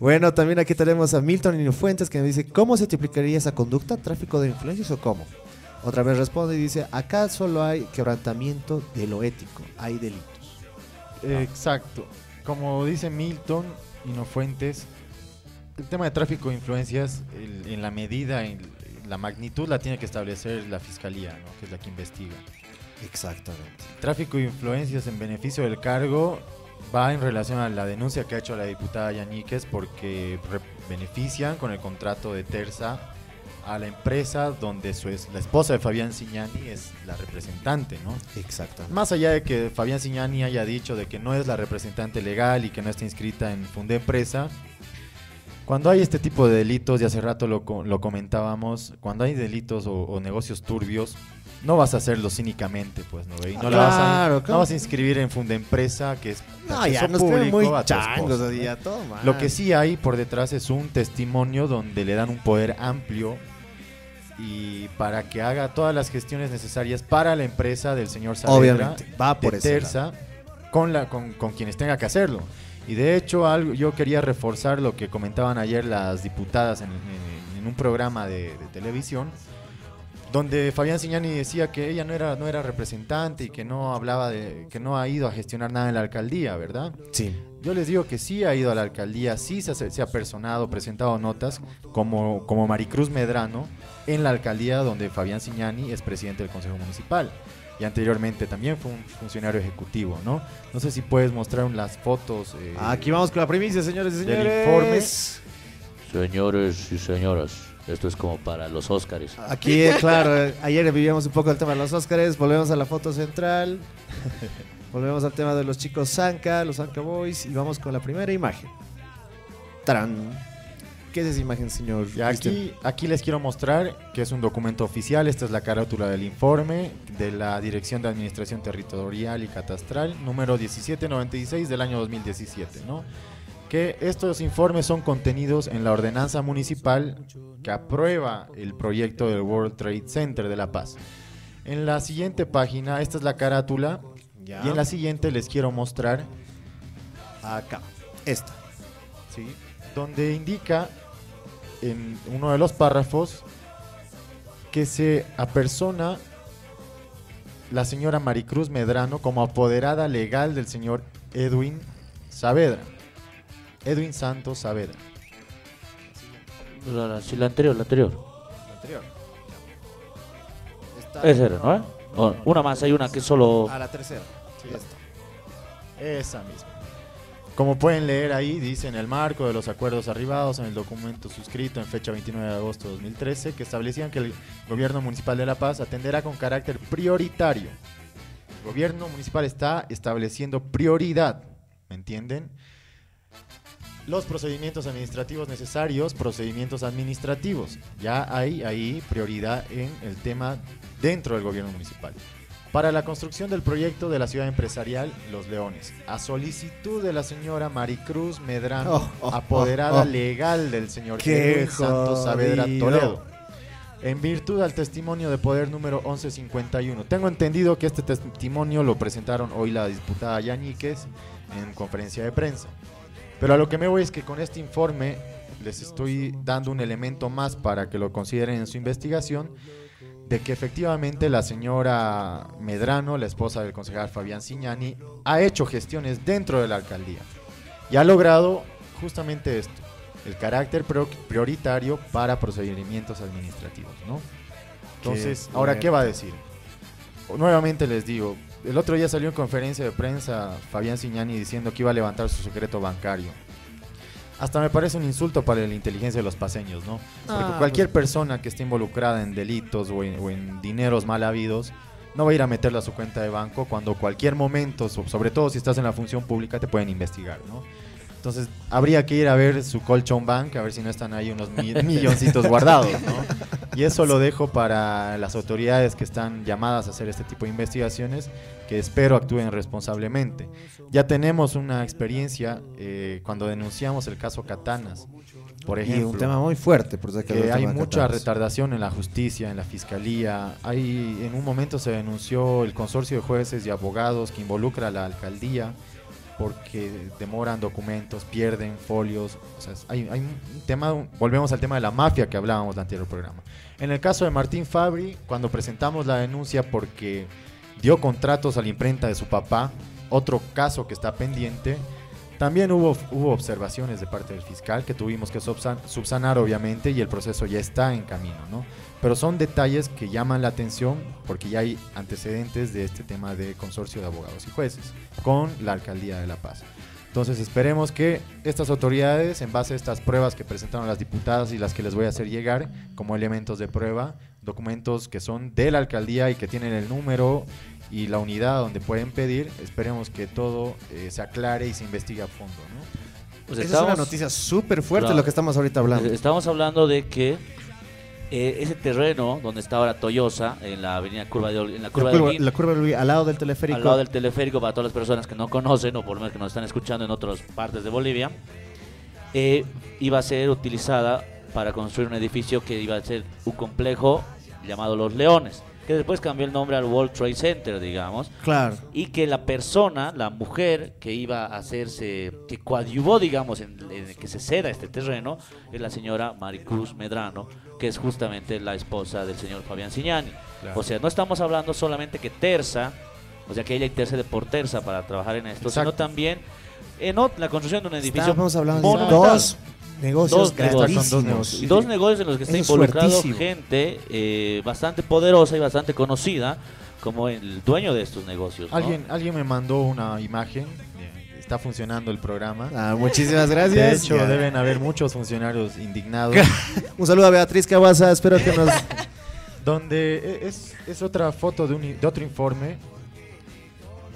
Bueno, también aquí tenemos a Milton Fuentes que nos dice, ¿cómo se triplicaría esa conducta? ¿Tráfico de influencias o cómo? Otra vez responde y dice, acá solo hay quebrantamiento de lo ético, hay delitos. Eh, Exacto. Como dice Milton y no Fuentes, el tema de tráfico de influencias, el- en la medida, en la magnitud, la tiene que establecer la fiscalía, ¿no? que es la que investiga. Exactamente. Tráfico de influencias en beneficio del cargo va en relación a la denuncia que ha hecho la diputada Yañíquez porque benefician con el contrato de Terza a la empresa donde su es, la esposa de Fabián Signani es la representante, ¿no? Exactamente. Más allá de que Fabián Signani haya dicho de que no es la representante legal y que no está inscrita en Funde Empresa, cuando hay este tipo de delitos, y hace rato lo, lo comentábamos, cuando hay delitos o, o negocios turbios, no vas a hacerlo cínicamente, pues, ¿no? Y no, la vas a, Claro, no claro. vas a inscribir en Funde Empresa, que es No, ya nos creen muy público a tu changos, esposa, así, ¿no? ya todo mal. Lo que sí hay por detrás es un testimonio donde le dan un poder amplio y para que haga todas las gestiones necesarias para la empresa del señor Saavedra Obviamente, va por Terza con, la, con, con quienes tenga que hacerlo. Y de hecho algo, yo quería reforzar lo que comentaban ayer las diputadas en, en- en un programa de, de televisión donde Fabián Signani decía que ella no era, no era representante y que no hablaba de, que no ha ido a gestionar nada en la alcaldía, ¿verdad? Sí. Yo les digo que sí ha ido a la alcaldía, sí se, ha- se ha personado, presentado notas, como, como Maricruz Medrano, en la alcaldía donde Fabián Signani es presidente del Consejo Municipal. Y anteriormente también fue un funcionario ejecutivo, ¿no? No sé si puedes mostrar las fotos. eh, Aquí vamos con la primicia, señores y Del señores. informe. Señores y señoras, esto es como para los Óscares. Aquí, claro, eh, ayer vivíamos un poco el tema de los Óscares, volvemos a la foto central, volvemos al tema de los chicos Zanka, los Zanka Boys, y vamos con la primera imagen. ¡Tarán! ¿Qué es esa imagen, señor? Aquí, aquí les quiero mostrar que es un documento oficial. Esta es la carátula del informe de la Dirección de Administración Territorial y Catastral, número 1796 del año 2017, ¿no? Que estos informes son contenidos en la ordenanza municipal que aprueba el proyecto del World Trade Center de La Paz. En la siguiente página, esta es la carátula Ya. Y en la siguiente les quiero mostrar, Acá. Esta. ¿sí? donde indica en uno de los párrafos que se apersona la señora Maricruz Medrano como apoderada legal del señor Edwin Saavedra. Edwin Santos Saavedra. La, la- sí, la anterior, la anterior. La anterior. Esa era, ¿no? O- una más, hay una que solo... A la tercera. Sí, esta. Esa misma. Como pueden leer ahí, dice en el marco de los acuerdos arribados en el documento suscrito en fecha 29 de agosto de 2013, que establecían que el gobierno municipal de La Paz atenderá con carácter prioritario. El gobierno municipal está estableciendo prioridad, ¿me entienden? Los procedimientos administrativos necesarios, procedimientos administrativos. Ya hay ahí prioridad en el tema dentro del gobierno municipal para la construcción del proyecto de la ciudad empresarial Los Leones, a solicitud de la señora Maricruz Medrano, Oh, oh, apoderada oh, oh. legal del señor Qué Santos Saavedra. Toledo. En virtud al testimonio de poder número 1151. Tengo entendido que este testimonio lo presentaron hoy la diputada Yañíquez en conferencia de prensa. Pero a lo que me voy es que con este informe les estoy dando un elemento más para que lo consideren en su investigación de que efectivamente la señora Medrano, la esposa del concejal Fabián Ciñani, ha hecho gestiones dentro de la alcaldía y ha logrado justamente esto, el carácter prioritario para procedimientos administrativos, ¿no? Entonces, ahora, ¿qué va a decir? Nuevamente les digo, el otro día salió en conferencia de prensa Fabián Ciñani diciendo que iba a levantar su secreto bancario. Hasta me parece un insulto para la inteligencia de los paseños, ¿no? Porque Ah, cualquier persona que esté involucrada en delitos o en, o en dineros mal habidos no va a ir a meterlo a su cuenta de banco cuando cualquier momento, so- sobre todo si estás en la función pública, te pueden investigar, ¿no? Entonces, habría que ir a ver su colchón bank, a ver si no están ahí unos mi- milloncitos guardados, ¿no? Y eso lo dejo para las autoridades que están llamadas a hacer este tipo de investigaciones, que espero actúen responsablemente. Ya tenemos una experiencia eh, cuando denunciamos el caso Catanas, por Y ejemplo un tema muy fuerte, por el que hay tema de mucha Catanas. retardación en la justicia, en la fiscalía. Hay, en un momento se denunció el consorcio de jueces y abogados que involucra a la alcaldía porque demoran documentos, pierden folios. O sea, hay, hay un tema, volvemos al tema de la mafia que hablábamos en el anterior programa. En el caso de Martín Fabri, cuando presentamos la denuncia porque dio contratos a la imprenta de su papá, otro caso que está pendiente, también hubo, hubo observaciones de parte del fiscal que tuvimos que subsan- subsanar obviamente y el proceso ya está en camino, ¿no? Pero son detalles que llaman la atención porque ya hay antecedentes de este tema de consorcio de abogados y jueces con la alcaldía de La Paz. Entonces esperemos que estas autoridades, en base a estas pruebas que presentaron las diputadas y las que les voy a hacer llegar como elementos de prueba, documentos que son de la alcaldía y que tienen el número y la unidad donde pueden pedir, esperemos que todo eh, se aclare y se investigue a fondo. ¿no? Pues Esa es estamos- una noticia súper fuerte Claro. lo que estamos ahorita hablando. Estamos hablando de que eh, ese terreno donde está ahora Toyosa, en la avenida Curva de en la La Curva de curva, Holguín, la curva de Luis, al lado del teleférico. al lado del teleférico para todas las personas que no conocen o por lo menos que nos están escuchando en otras partes de Bolivia, eh, iba a ser utilizada para construir un edificio que iba a ser un complejo llamado Los Leones, que después cambió el nombre al World Trade Center, digamos, Claro. y que la persona, la mujer que iba a hacerse, que coadyuvó, digamos, en, en que se ceda este terreno, es la señora Maricruz Medrano, que es justamente la esposa del señor Fabián Ciñani. Claro. O sea, no estamos hablando solamente que Terza, o sea, que ella intercede por Terza para trabajar en esto, sino también en la construcción de un edificio Estamos hablando de dos negocios Dos negocios. Son dos negocios. Y dos negocios en los que está Eso involucrado gente eh, bastante poderosa y bastante conocida como el dueño de estos negocios. ¿no? Alguien, alguien me mandó una imagen, eh, está funcionando el programa. Ah, muchísimas De gracias. hecho, Ya. deben haber muchos funcionarios indignados. Un saludo a Beatriz Cabaza, espero que nos... donde e- es, es otra foto de, un, de otro informe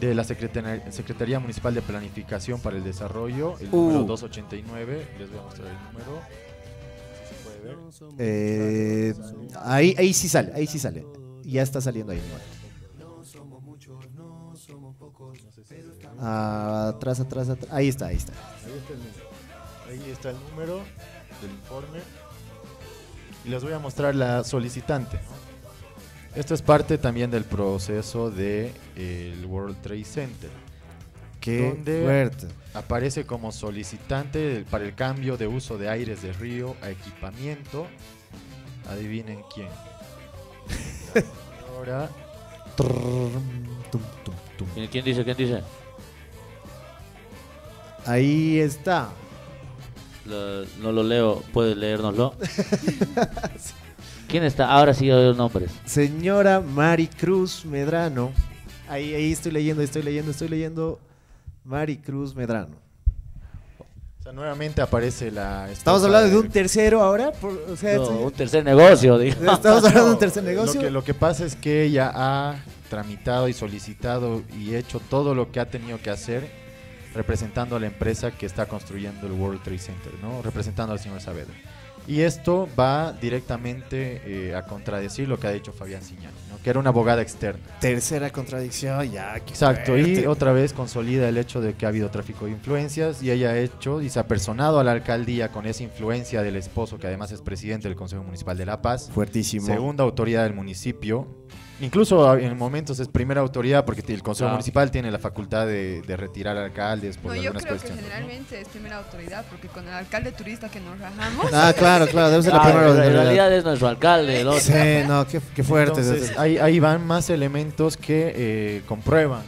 de la Secretaría, Secretaría Municipal de Planificación para el Desarrollo, el Uh. número 289. Les voy a mostrar el número. Si se puede ver. Eh, ahí, ahí sí sale, ahí sí sale. Ya está saliendo ahí. Ah, atrás, atrás, atrás. Ahí está, ahí está. Ahí está el número. Ahí está el número del informe. Y les voy a mostrar la solicitante. ¿no? Esto es parte también del proceso del World Trade Center. Qué. Aparece como solicitante del- para el cambio de uso de aires de río a equipamiento. Adivinen quién. Ahora. ¿Quién- ¿Quién dice? ¿Quién dice? Ahí está. Lo- no lo leo, ¿puedes leérnoslo? ¿Quién está? Ahora sí oigo nombres. Señora Maricruz Medrano. Ahí, ahí estoy leyendo, estoy leyendo, estoy leyendo. Maricruz Medrano. o sea, nuevamente aparece la. Estamos hablando de un tercero ahora. por- o sea, No, estoy- un tercer negocio, digo. estamos hablando de un tercer negocio. Lo que, lo que pasa es que ella ha tramitado y solicitado y hecho todo lo que ha tenido que hacer representando a la empresa que está construyendo el World Trade Center, ¿no? Representando al señor Saavedra. Y esto va directamente eh, a contradecir lo que ha dicho Fabián Siñani, ¿no? que era una abogada externa. Tercera contradicción, ya. Exacto, y otra vez consolida el hecho de que ha habido tráfico de influencias y ella ha hecho y se ha personado a la alcaldía con esa influencia del esposo, que además es presidente del Consejo Municipal de La Paz, Fuertísimo. segunda autoridad del municipio. Incluso en momentos es primera autoridad porque el Consejo Ah. Municipal tiene la facultad de, de retirar alcaldes por No, yo algunas creo que cuestiones. ¿no? generalmente es primera autoridad, porque con el alcalde turista que nos rajamos, Ah, claro, claro, debe ser la Ah, primera en autoridad. realidad es nuestro alcalde, ¿no? Sí, no, qué, qué fuerte. Entonces, ahí, ahí van más elementos que eh, comprueban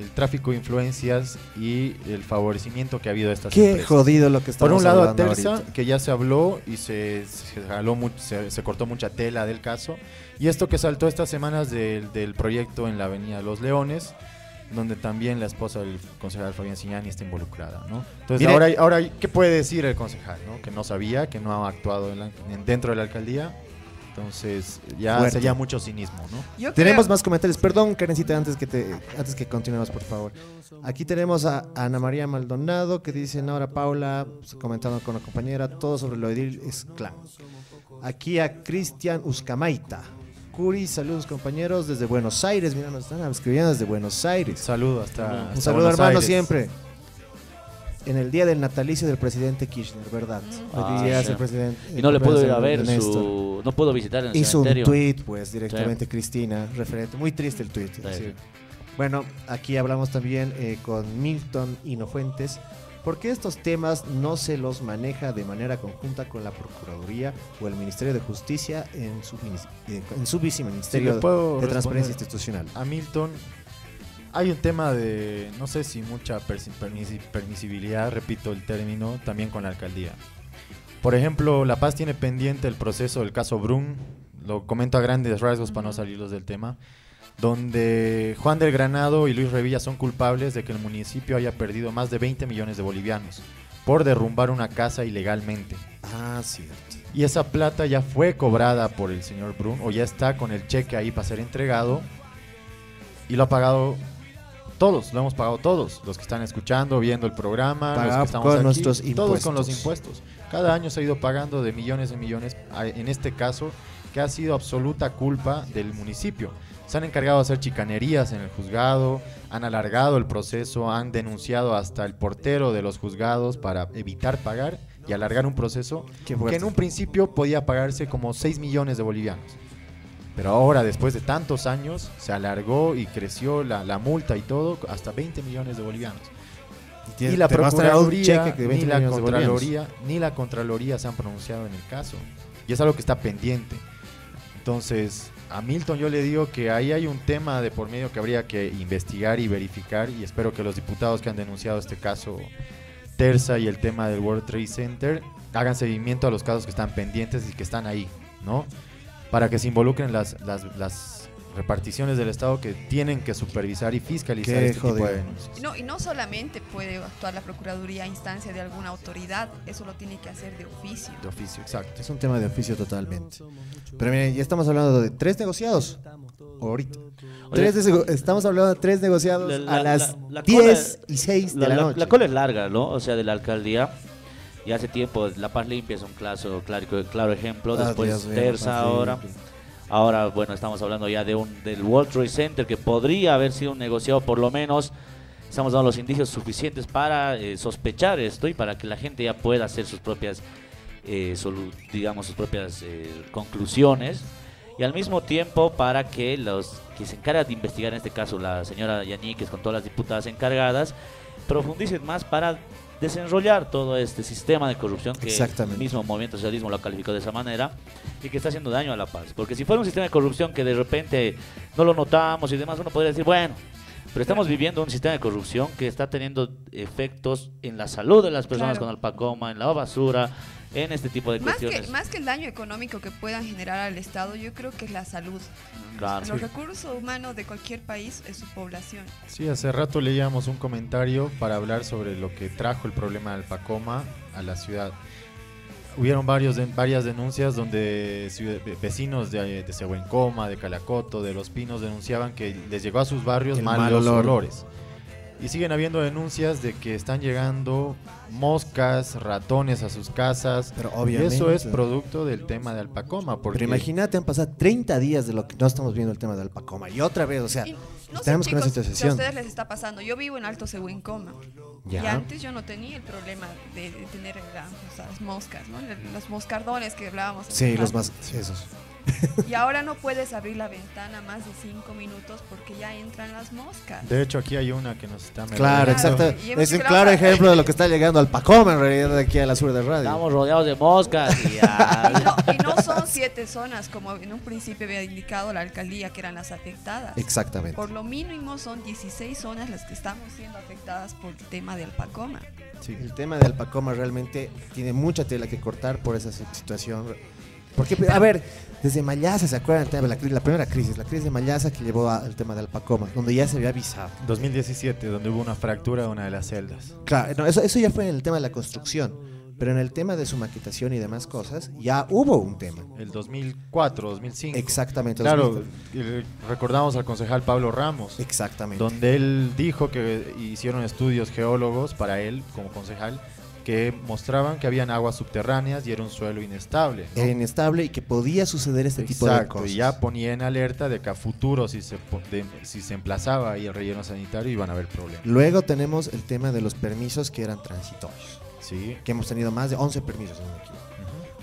el tráfico de influencias y el favorecimiento que ha habido a estas qué empresas. jodido lo que Por estamos un lado a Terza, ahorita. que ya se habló y se, se jaló mu- se, se cortó mucha tela del caso. Y esto que saltó estas semanas del, del proyecto en la Avenida Los Leones, donde también la esposa del concejal Fabián Signani está involucrada, ¿no? Entonces, Mire- ahora, ahora, ¿qué puede decir el concejal, no? Que no sabía, que no ha actuado en la- en- dentro de la alcaldía. Entonces, ya Fuerte. sería mucho cinismo, ¿no? yo Tenemos creo- más comentarios. Perdón, Karencita, antes que te, antes que continuemos, por favor. Aquí tenemos a Ana María Maldonado que dice, ahora Paula, pues, comentando con la compañera, todo sobre lo edil es clan. Aquí a Cristian Uscamaita. Curi, saludos compañeros desde Buenos Aires. Mira, nos están escribiendo desde Buenos Aires. Saludo hasta. Un hasta saludo Buenos hermano Aires. siempre. En el día del natalicio del presidente Kirchner, ¿verdad? Ah, sí. el presidente. Y no le puedo ir a ver su... No puedo visitar en el Hizo un cementerio. tweet, pues, directamente Cristina, referente. Muy triste el tweet. Sí, así. sí. Bueno, aquí hablamos también eh, con Milton Inofuentes. ¿Por qué estos temas no se los maneja de manera conjunta con la Procuraduría o el Ministerio de Justicia en su, en su viceministerio de Transparencia. Institucional? a Milton hay un tema de, no sé si mucha permisibilidad, repito el término, también con la alcaldía. Por ejemplo, La Paz tiene pendiente el proceso del caso Brun, lo comento a grandes rasgos para no salirlos del tema, donde Juan del Granado y Luis Revilla son culpables de que el municipio haya perdido más de 20 millones de bolivianos por derrumbar una casa ilegalmente. Ah, cierto. Y esa plata ya fue cobrada por el señor Brun o ya está con el cheque ahí para ser entregado y lo ha pagado todos, lo hemos pagado todos, los que están escuchando, viendo el programa, los Pagado que estamos con aquí, nuestros todos con los impuestos. Cada año se ha ido pagando de millones y millones, en este caso, que ha sido absoluta culpa del municipio. Se han encargado de hacer chicanerías en el juzgado, han alargado el proceso, han denunciado hasta el portero de los juzgados para evitar pagar y alargar un proceso que en un principio podía pagarse como 6 millones de bolivianos. Pero ahora, después de tantos años, se alargó y creció la, la multa y todo hasta 20 millones de bolivianos. Y la te vas a traer un Procuraduría, cheque de 20 ni la. Contraloría, ni la Contraloría se han pronunciado en el caso. Y es algo que está pendiente. Entonces, a Milton yo le digo que ahí hay un tema de por medio que habría que investigar y verificar y espero que los diputados que han denunciado este caso Terza y el tema del World Trade Center hagan seguimiento a los casos que están pendientes y que están ahí, ¿no? Para que se involucren las, las, las reparticiones del Estado que tienen que supervisar y fiscalizar Qué este tipo de denuncias. No, y no solamente puede actuar la Procuraduría a instancia de alguna autoridad, eso lo tiene que hacer de oficio. De oficio, exacto. Es un tema de oficio totalmente. Pero miren, ya estamos hablando de tres negociados. Ahorita. Tres de- estamos hablando de tres negociados La- la- a las la- la 10 cola- y 6 de la- noche. la cola es larga, ¿no? O sea, de la alcaldía. Y hace tiempo, La Paz Limpia es un claro, claro, claro ejemplo. Ah, Después Terza Paz ahora. Limpia. Ahora, bueno, estamos hablando ya de un del World Trade Center que podría haber sido un negociado por lo menos. Estamos dando los indicios suficientes para eh, sospechar esto y para que la gente ya pueda hacer sus propias, eh, digamos, sus propias eh, conclusiones. y al mismo tiempo para que los que se encargan de investigar, en este caso la señora Yañíquez con todas las diputadas encargadas, profundicen más para desenrollar todo este sistema de corrupción que el mismo movimiento socialismo lo calificó de esa manera y que está haciendo daño a la paz. Porque si fuera un sistema de corrupción que de repente no lo notamos y demás, uno podría decir, bueno, pero estamos viviendo un sistema de corrupción que está teniendo efectos en la salud de las personas Claro. con alpacoma, en la basura, en este tipo de Más cuestiones. que, más que el daño económico que puedan generar al Estado, yo creo que es la salud. Claro. Los Sí. recursos humanos de cualquier país es su población. Sí, hace rato leíamos un comentario para hablar sobre lo que trajo el problema del Pacoma a la ciudad. Hubieron varios de- varias denuncias donde vecinos de, de Sehuencoma, de Calacoto, de Los Pinos denunciaban que les llegó a sus barrios malos mal olor. olores. Y siguen habiendo denuncias de que están llegando moscas, ratones a sus casas. Pero Y obviamente. eso es producto del tema de Alpacoma. Porque Pero imagínate, han pasado 30 días de lo que no estamos viendo el tema del Alpacoma. Y otra vez, o sea, Y no tenemos sé, con esa a ustedes les está pasando. Yo vivo en Alto Coma Y antes yo no tenía el problema de, de tener la- o sea, las moscas, ¿no? Los moscardones que hablábamos. Sí, los más. sí, esos. Y ahora no puedes abrir la ventana más de cinco minutos porque ya entran las moscas. de hecho aquí hay una que nos está Claro, exacto. Es un claro a- ejemplo de lo que está llegando al Pacoma en realidad de aquí a la sur de radio. Estamos rodeados de moscas y no, y no son siete zonas como en un principio había indicado la alcaldía que eran las afectadas. Exactamente. Por lo mínimo son 16 zonas las que estamos siendo afectadas por el tema del Pacoma. Sí, el tema del Pacoma realmente tiene mucha tela que cortar por esa si- situación. Porque, a ver, desde Mallaza, ¿se acuerdan? El tema de la, cri- la primera crisis, la crisis de Mallaza que llevó al tema del Pacoma, donde ya se había avisado. 2017, donde hubo una fractura de una de las celdas. Claro, no, eso, eso ya fue en el tema de la construcción, pero en el tema de su maquetación y demás cosas, ya hubo un tema. El 2004, 2005. Exactamente. Claro, 2000. recordamos al concejal Pablo Ramos, Exactamente. donde él dijo que hicieron estudios geólogos para él como concejal que mostraban que habían aguas subterráneas y era un suelo inestable. ¿no? Era inestable y que podía suceder este tipo de Exacto, cosas. y ya ponía en alerta de que a futuro si se, de- si se emplazaba ahí el relleno sanitario iban a haber problemas. Luego tenemos el tema de los permisos que eran transitorios, Sí. que hemos tenido más de 11 permisos, no me equivoco.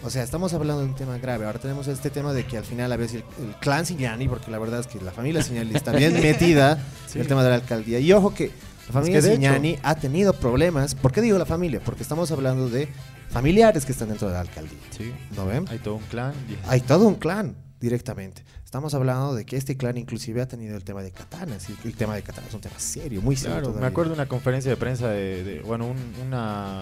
O sea, estamos hablando de un tema grave. Ahora tenemos este tema de que al final a veces el, el clan Signani, porque la verdad es que la familia Signani está bien metida Sí. en el tema de la alcaldía. Y ojo que la familia de hecho- Signani ha tenido problemas. ¿Por qué digo la familia? Porque estamos hablando de familiares que están dentro de la alcaldía. Sí. ¿No ven? Hay todo un clan. Hay todo un clan directamente. Estamos hablando de que este clan inclusive ha tenido el tema de katanas. Y el tema de katanas es un tema serio, muy serio. Claro, me acuerdo de una conferencia de prensa de, de- bueno, un- una,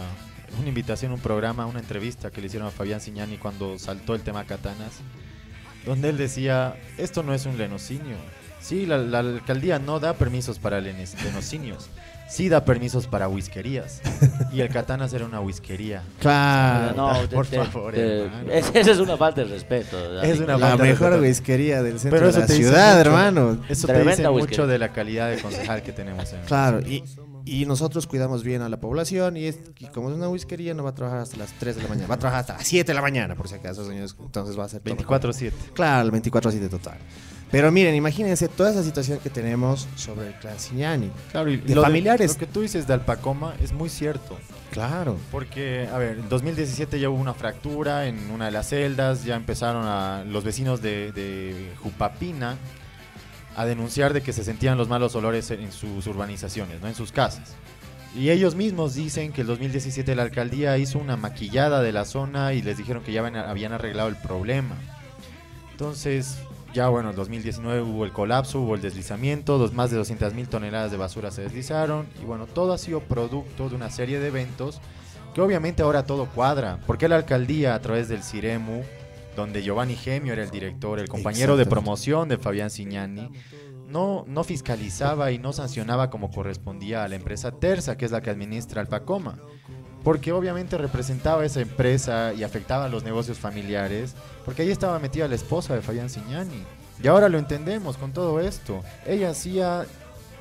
una invitación, un programa, una entrevista que le hicieron a Fabián Signani cuando saltó el tema katanas, donde él decía, esto no es un lenocinio. Sí, la, la alcaldía no da permisos para lenocinios, sí da permisos para whiskerías. Y el katanas era una whiskería. Claro. No, por te- favor, te- hermano. es- esa es una falta de respeto. Es una la falta de mejor respeto. whiskería del centro Pero de la ciudad, mucho. hermano. Eso te dice whiskería. mucho de la calidad de concejal que tenemos en Claro, y, y nosotros cuidamos bien a la población y, es, y como es una whiskería no va a trabajar hasta las 3 de la mañana, va a trabajar hasta las 7 de la mañana, por si acaso, señores, entonces va a ser todo 24-7. Claro, el 24-7 total. Pero miren, imagínense toda esa situación que tenemos sobre el clan Signani. Claro, y De lo familiares. lo que tú dices de Alpacoma es muy cierto. Claro. Porque, a ver, en 2017 ya hubo una fractura en una de las celdas, ya empezaron a los vecinos de, de Jupapina a denunciar de que se sentían los malos olores en sus urbanizaciones, ¿no? en sus casas. Y ellos mismos dicen que el 2017 la alcaldía hizo una maquillada de la zona y les dijeron que ya habían, arreglado el problema. Entonces, ya bueno, en 2019 hubo el colapso, hubo el deslizamiento, dos, más de 200 mil toneladas de basura se deslizaron y bueno, todo ha sido producto de una serie de eventos que obviamente ahora todo cuadra, porque la alcaldía a través del Ciremu, donde Giovanni Gemio era el director, el compañero de promoción de Fabián Signani, no, no fiscalizaba y no sancionaba como correspondía a la empresa Terza, que es la que administra Alpacoma. Porque obviamente representaba esa empresa y afectaba a los negocios familiares, porque ahí estaba metida la esposa de Fabián Signani. Y ahora lo entendemos con todo esto. Ella hacía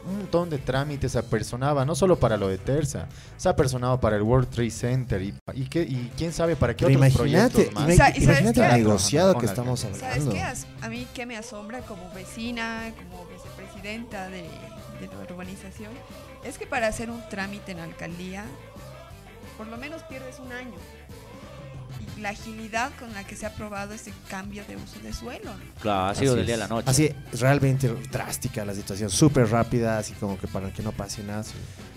un montón de trámites, se apersonaba, no solo para lo de Terza, se ha apersonado para el World Trade Center y, y, qué- y quién sabe para qué Pero otros imagínate, proyectos más. O sea, ¿y sabes imagínate qué? el negociado Con que la- estamos ¿Sabes hablando. qué? As- A mí que me asombra como vecina, como vicepresidenta de, de la urbanización, es que para hacer un trámite en la alcaldía, por lo menos pierdes un año. La agilidad con la que se ha aprobado ese cambio de uso de suelo. ¿no? Claro, ha sido Así del día a la noche. Así, es realmente drástica la situación, súper rápida, así como que para que no pase nada.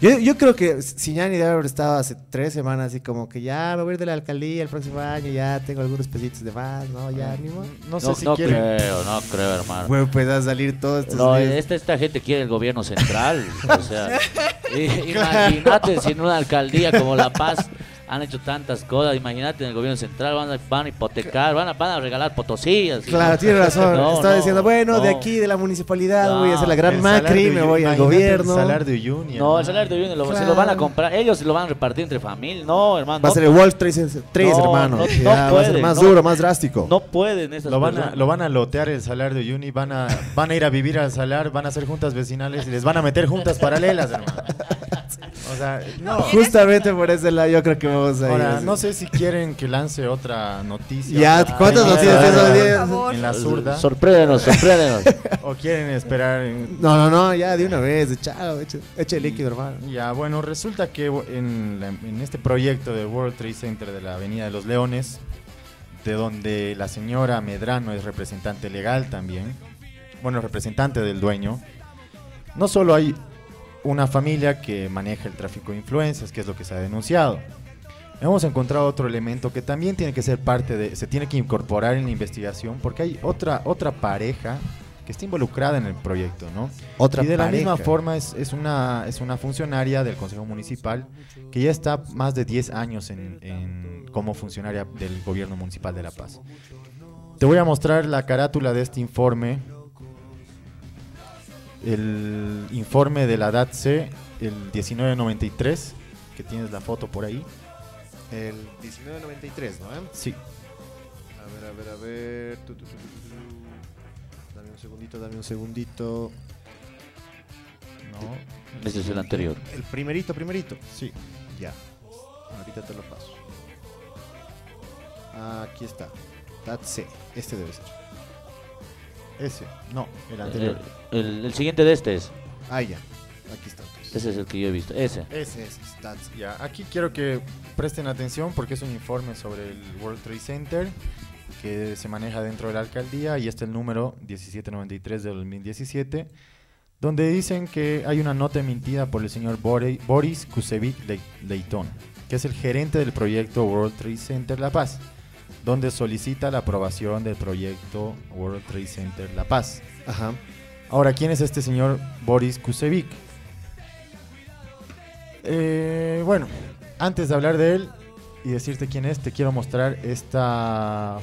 Yo, yo creo que Siñani debe haber estado hace tres semanas, así como que ya me voy a ir de la alcaldía el próximo año, ya tengo algunos pesitos de más, ¿no? Ya, ni modo. No sé no, si no quieren. creo, no creo, hermano. Bueno, pues a salir todos estos No, días. esta, esta gente quiere el gobierno central. o sea, i- imagínate si en una alcaldía como La Paz han hecho tantas cosas. Imagínate en el gobierno central van a, van a hipotecar, van a, van a regalar potosí. así, Claro, ¿no? tiene razón. No, Estaba no, diciendo, bueno, de aquí de la municipalidad voy a hacer la No, gran macri, me voy al gobierno. El salar de Uyuni. No, el salario de Uyuni lo- se lo van a comprar. Ellos lo van a repartir entre familia. No, hermano. Va a ser el Wall Street 3, No, hermano. no- no Ya, va a ser más no. duro, más drástico. No pueden esas Lo van, a, lo van a lotear el salar de Uyuni, van a, van a ir a vivir al salar, van a hacer juntas vecinales y les van a meter juntas paralelas, hermano. O sea, no. Justamente por ese lado yo creo que Ahora, no sé si quieren que lance otra noticia. Ya, ¿cuántas en- noticias. En la zurda. Sorpréndenos, sorpréndenos. ¿O quieren esperar? en- No, no, no, ya de una vez, chao, eche, eche líquido, hermano. Ya, bueno, resulta que en, la- en este proyecto del World Trade Center de la Avenida de los Leones, de donde la señora Medrano es representante legal también, bueno, representante del dueño, no solo hay una familia que maneja el tráfico de influencias, que es lo que se ha denunciado. Hemos encontrado otro elemento que también tiene que ser parte de, se tiene que incorporar en la investigación, porque hay otra, otra pareja que está involucrada en el proyecto, ¿no? Otra y de la misma forma es, es una, es una funcionaria del Consejo Municipal que ya está más de 10 años en, en- como funcionaria del Gobierno Municipal de La Paz. Te voy a mostrar la carátula de este informe. El informe de la DATC, el 1993, que tienes la foto por ahí. El 1993, ¿no? Sí. A ver, a ver, a ver. Tu, tu, tu, tu, tu, tu. Dame un segundito, dame un segundito. No. Ese es el anterior. El primerito, primerito. Sí. Ya. Ahorita te lo paso. Aquí está. That's C. Este debe ser. Ese. No, el anterior. El, el- el siguiente de este es. Ah, ya. Aquí está. Ese es el que yo he visto. Ese. Ese es. That's Ya, aquí quiero que presten atención porque es un informe sobre el World Trade Center que se maneja dentro de la alcaldía y este es el número 1793 de 2017, donde dicen que hay una nota emitida por el señor Boris Kusevic Le- Leitón, que es el gerente del proyecto World Trade Center La Paz, donde solicita la aprobación del proyecto World Trade Center La Paz. Ajá. Ahora, ¿quién es este señor Boris Kusevic? Eh, bueno, antes de hablar de él y decirte quién es, te quiero mostrar esta,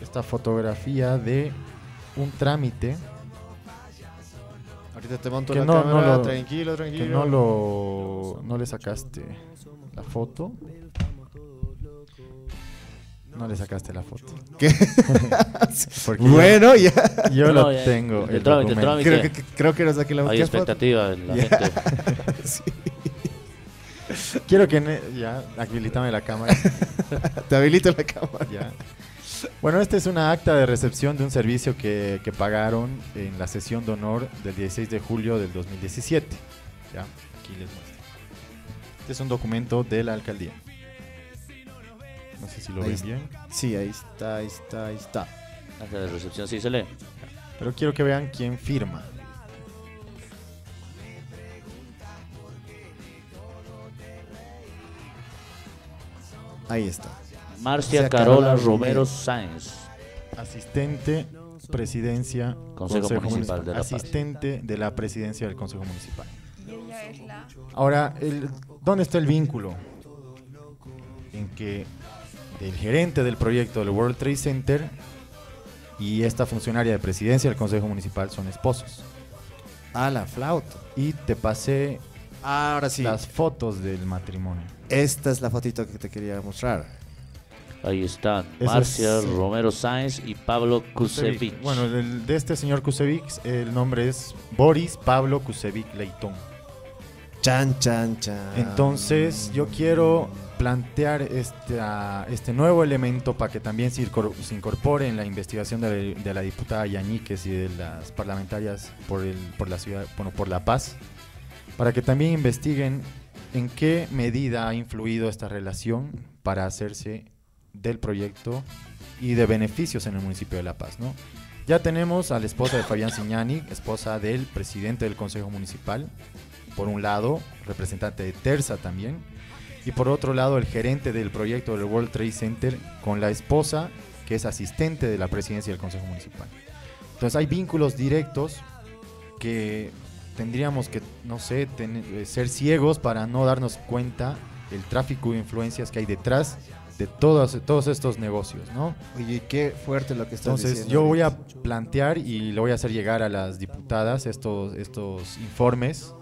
esta fotografía de un trámite Ahorita te monto Que la no- cámara. no lo- tranquilo, que tranquilo. no lo no le sacaste la foto. No le sacaste la foto. ¿Qué? Bueno, ya. yo, No, lo ya, tengo. el el trámite, el trámite. Creo que, creo que no saqué la Hay ¿qué foto? expectativa en la Ya. gente. Sí. Quiero que ya habilitame la cámara. Te habilito la cámara. Ya. Bueno, esta es una acta de recepción de un servicio que, que pagaron en la sesión de honor del 16 de julio del 2017. Ya, aquí les muestro. Este es un documento de la alcaldía. No sé si lo Ahí ven bien, Sí, ahí está, ahí está, ahí está. Acta de recepción, sí se lee. pero quiero que vean quién firma. Ahí está. Marcia Marcia Carola Carola Romero Sáenz. Asistente, presidencia, Consejo Municipal de La Paz. Asistente de la presidencia del Consejo Municipal. Y ella es la Ahora, el- ¿dónde está el vínculo? En que el gerente del proyecto del World Trade Center y esta funcionaria de presidencia del Consejo Municipal son esposos. Ah, la flauta. Y te pasé Ahora sí. las fotos del matrimonio. Esta es la fotito que te quería mostrar. Ahí están Marcia es- Romero Sáenz y Pablo Kusevic. Bueno, el- de este señor Kusevic, el nombre es Boris Pablo Kusevic Leitón. Chan, chan, chan. Entonces, yo quiero plantear esta- este nuevo elemento para que también se incor- se incorpore en la investigación de la, de la diputada Yañíquez y de las parlamentarias por, el, por la ciudad, bueno, por La Paz, para que también investiguen en qué medida ha influido esta relación para hacerse del proyecto y de beneficios en el municipio de La Paz, ¿no? Ya tenemos a la esposa de Fabián Signani, esposa del presidente del Consejo Municipal, por un lado, representante de Terza también, y por otro lado el gerente del proyecto del World Trade Center con la esposa que es asistente de la presidencia del Consejo Municipal. Entonces hay vínculos directos que tendríamos que, no sé, ten- eh, ser ciegos para no darnos cuenta el tráfico de influencias que hay detrás de todos, todos estos negocios, ¿no? Oye, qué fuerte lo que estás Entonces diciendo. yo voy a ahorita. plantear y le voy a hacer llegar a las diputadas estos, estos informes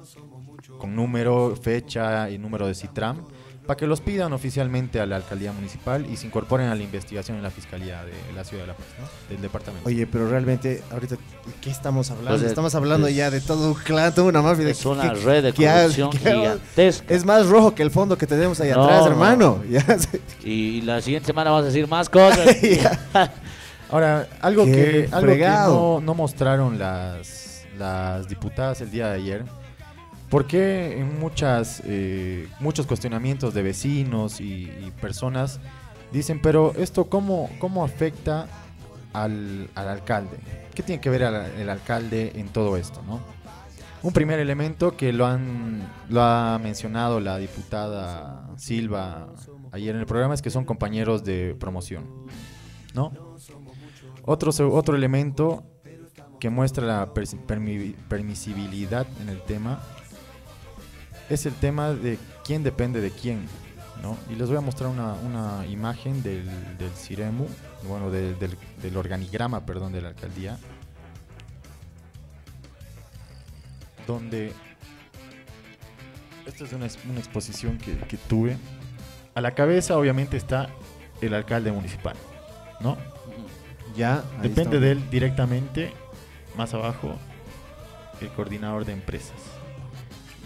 con número, fecha y número de Citram para que los pidan oficialmente a la alcaldía municipal y se incorporen a la investigación en la fiscalía de la ciudad de La Paz, ¿no? del departamento. Oye, pero realmente, ahorita, ¿de qué estamos hablando? Pues, estamos hablando es- ya de todo un clan, toda una mafia. de Es una que- red de que corrupción gigantesca. Es más rojo que el fondo que tenemos ahí No, atrás, no. hermano. Ya. Y la siguiente semana vamos a decir más cosas. Ahora, algo Qué que, algo que no, no mostraron las, las diputadas el día de ayer, porque en muchas, eh, muchos cuestionamientos de vecinos y, personas dicen, pero esto cómo, cómo afecta al, al alcalde? ¿Qué tiene que ver el alcalde en todo esto? ¿no? Un primer elemento que lo, han, lo ha mencionado la diputada Silva ayer en el programa es que son compañeros de promoción. ¿no? Otro, otro elemento que muestra la permisibilidad en el tema es el tema de quién depende de quién. ¿no? Y les voy a mostrar una, una imagen del, del Ciremu, bueno, del, del- del organigrama, perdón, de la alcaldía, donde esta es una, una exposición que, que tuve. A la cabeza, obviamente, está el alcalde municipal, ¿no? Ya. Depende está. de él directamente, más abajo, el coordinador de empresas.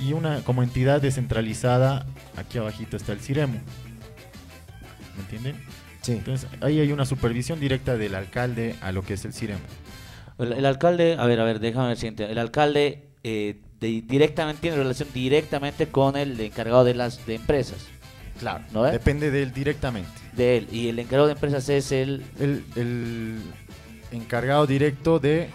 Y una como entidad descentralizada, aquí abajito está el Ciremo. ¿Me entienden? Sí. Entonces, ahí hay una supervisión directa del alcalde a lo que es el Ciremo. El, el alcalde, a ver, a ver, déjame ver si. El alcalde eh, de- directamente tiene relación directamente con el encargado de las de empresas. Claro. ¿No es? Depende de él directamente. De él. Y el encargado de empresas es el. El, el encargado directo de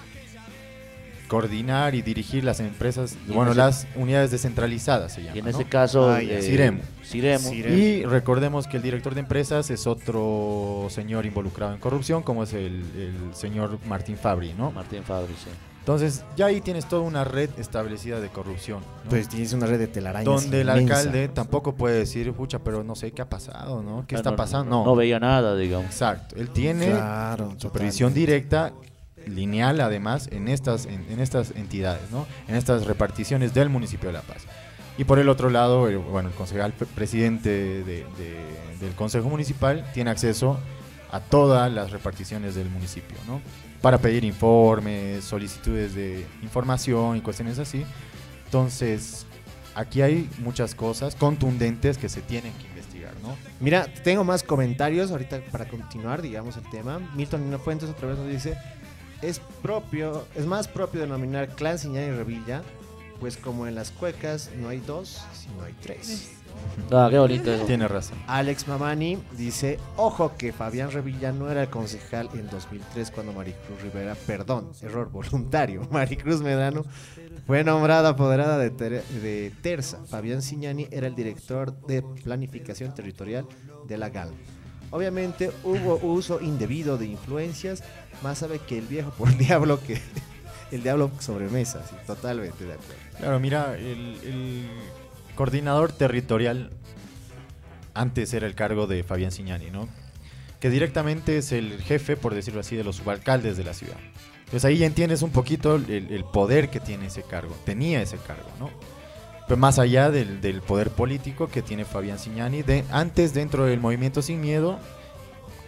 coordinar y dirigir las empresas, bueno, ese- las unidades descentralizadas se llama. Y en ¿no? ese caso. Ah, eh, Ciremo. Ciremo. Ciremo. Y recordemos que el director de empresas es otro señor involucrado en corrupción, como es el, el señor Martín Fabri, ¿no? Martín Fabri, sí. Entonces, ya ahí tienes toda una red establecida de corrupción. ¿no? Pues tienes una red de telarañas. donde el inmensa. alcalde tampoco puede decir, pucha, pero no sé qué ha pasado, ¿no? ¿Qué Ah, está no, pasando? No, no veía nada, digamos. Exacto. Él tiene Claro, supervisión totalmente. directa, lineal además, en estas, en, en estas entidades, ¿no? En estas reparticiones del municipio de La Paz. Y por el otro lado, el, bueno, el concejal pre- presidente de- de- del Consejo Municipal tiene acceso a todas las reparticiones del municipio, ¿no? Para pedir informes, solicitudes de información y cuestiones así. Entonces, aquí hay muchas cosas contundentes que se tienen que investigar, ¿no? Mira, tengo más comentarios ahorita para continuar, digamos, el tema. Milton Fuentes otra vez nos dice, es propio, es más propio denominar clan Siñán y Revilla, pues como en las cuecas no hay dos, sino hay tres. Ah, qué bonito eso. Tiene razón. Alex Mamani dice, ojo que Fabián Revilla no era el concejal en 2003 cuando Maricruz Rivera, perdón, error voluntario, Maricruz Medrano fue nombrada apoderada de, Ter- de Terza. Fabián Siñani era el director de planificación territorial de la GAL. Obviamente hubo uso indebido de influencias, más sabe que el viejo por diablo que el diablo sobre mesa, sí, totalmente de acuerdo. Claro, mira, el, coordinador territorial antes era el cargo de Fabián Signani, ¿no? Que directamente es el jefe, por decirlo así, de los subalcaldes de la ciudad. Entonces ahí ya entiendes un poquito el poder que tiene ese cargo, tenía ese cargo, ¿no? Más allá del, del poder político que tiene Fabián Signani, de, antes dentro del movimiento Sin Miedo,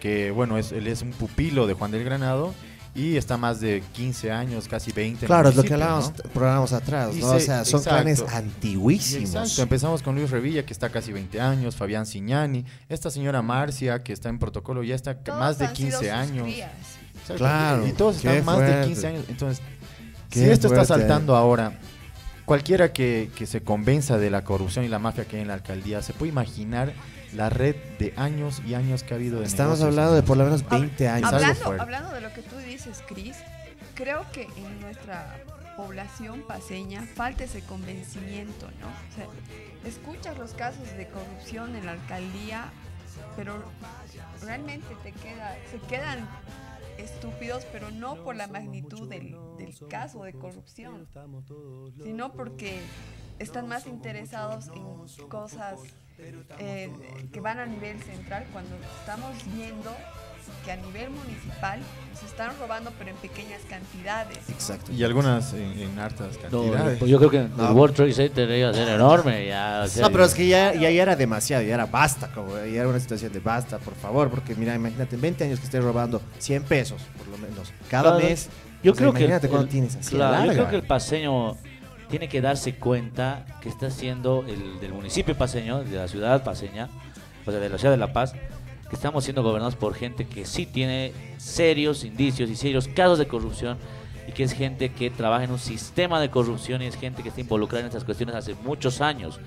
que bueno, es, él es un pupilo de Juan del Granado y está más de 15 años, casi 20. en el Claro, es lo que municipio, ¿no? hablábamos programas atrás, ¿no? se- o sea, son exacto. clanes Y antiguísimos. Exacto, empezamos con Luis Revilla, que está casi 20 años, Fabián Signani, esta señora Marcia, que está en protocolo, ya está Todos más de han sido 15 sus años. Claro, Y todos están más de fuerte. 15 años. Entonces, Qué si esto está saltando ahora, cualquiera que, que se convenza de la corrupción y la mafia que hay en la alcaldía, se puede imaginar la red de años y años que ha habido de Estamos hablando de por lo menos 20 años. Hablando, hablando de lo que tú dices, Cris, creo que en nuestra población paseña falta ese convencimiento, ¿no? O sea, escuchas los casos de corrupción en la alcaldía, pero realmente te queda, se quedan estúpidos, pero no por la magnitud del, del caso de corrupción, sino porque están más interesados en cosas eh, que van a nivel central cuando estamos viendo que a nivel municipal se están robando pero en pequeñas cantidades. ¿no? Exacto. Y algunas en, en hartas No, cantidades. pues yo creo que el No. World Trade Center iba a ser enorme. Ya, o sea, No, pero es que ya, ya, ya era demasiado, ya era basta, como, ya era una situación de basta, por favor, porque mira, imagínate, en 20 años que estés robando 100 pesos, por lo menos, cada Claro, mes. Yo O sea, creo que imagínate el- cuando el- tienes así claro, yo larga. creo que el paseño tiene que darse cuenta que está siendo el del municipio paseño, de la ciudad paseña, o sea, de la ciudad de La Paz, que estamos siendo gobernados por gente que sí tiene serios indicios y serios casos de corrupción y que es gente que trabaja en un sistema de corrupción y es gente que está involucrada en estas cuestiones hace muchos años.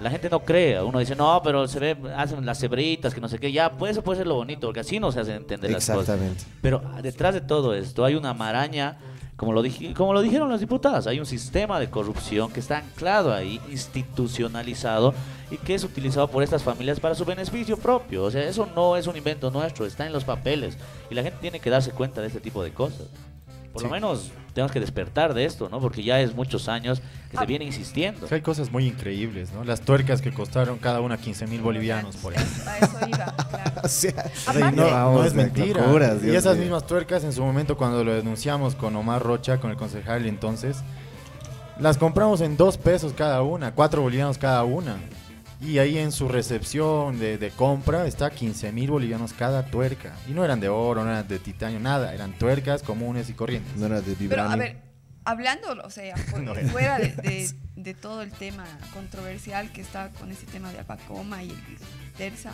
La gente no cree, uno dice, no, pero se ve, hacen las cebritas, que no sé qué, ya, pues eso puede ser lo bonito, porque así no se hacen entender las cosas. Exactamente. Pero detrás de todo esto hay una maraña, como lo, dije, como lo dijeron las diputadas, hay un sistema de corrupción que está anclado ahí, institucionalizado y que es utilizado por estas familias para su beneficio propio. O sea, eso no es un invento nuestro, está en los papeles y la gente tiene que darse cuenta de este tipo de cosas. Por lo menos tenemos que despertar de esto, ¿no? Porque ya es muchos años que se Ah. viene insistiendo. Hay cosas muy increíbles, ¿no? Las tuercas que costaron cada una 15 mil bolivianos, por ejemplo. A eso iba, claro. O sea, O sea, y Aparte- no, es mentira. locuras, y esas mismas tuercas en su momento cuando lo denunciamos con Omar Rocha, con el concejal entonces, las compramos en dos pesos cada una, cuatro bolivianos cada una. Y ahí en su recepción de, de compra está 15 mil bolivianos cada tuerca. Y no eran de oro, no eran de titanio, nada. Eran tuercas comunes y corrientes. no era de Pero vibranio. a ver, hablando, o sea, No fuera de, de- de todo el tema controversial que está con ese tema de Apacoma y el Terza,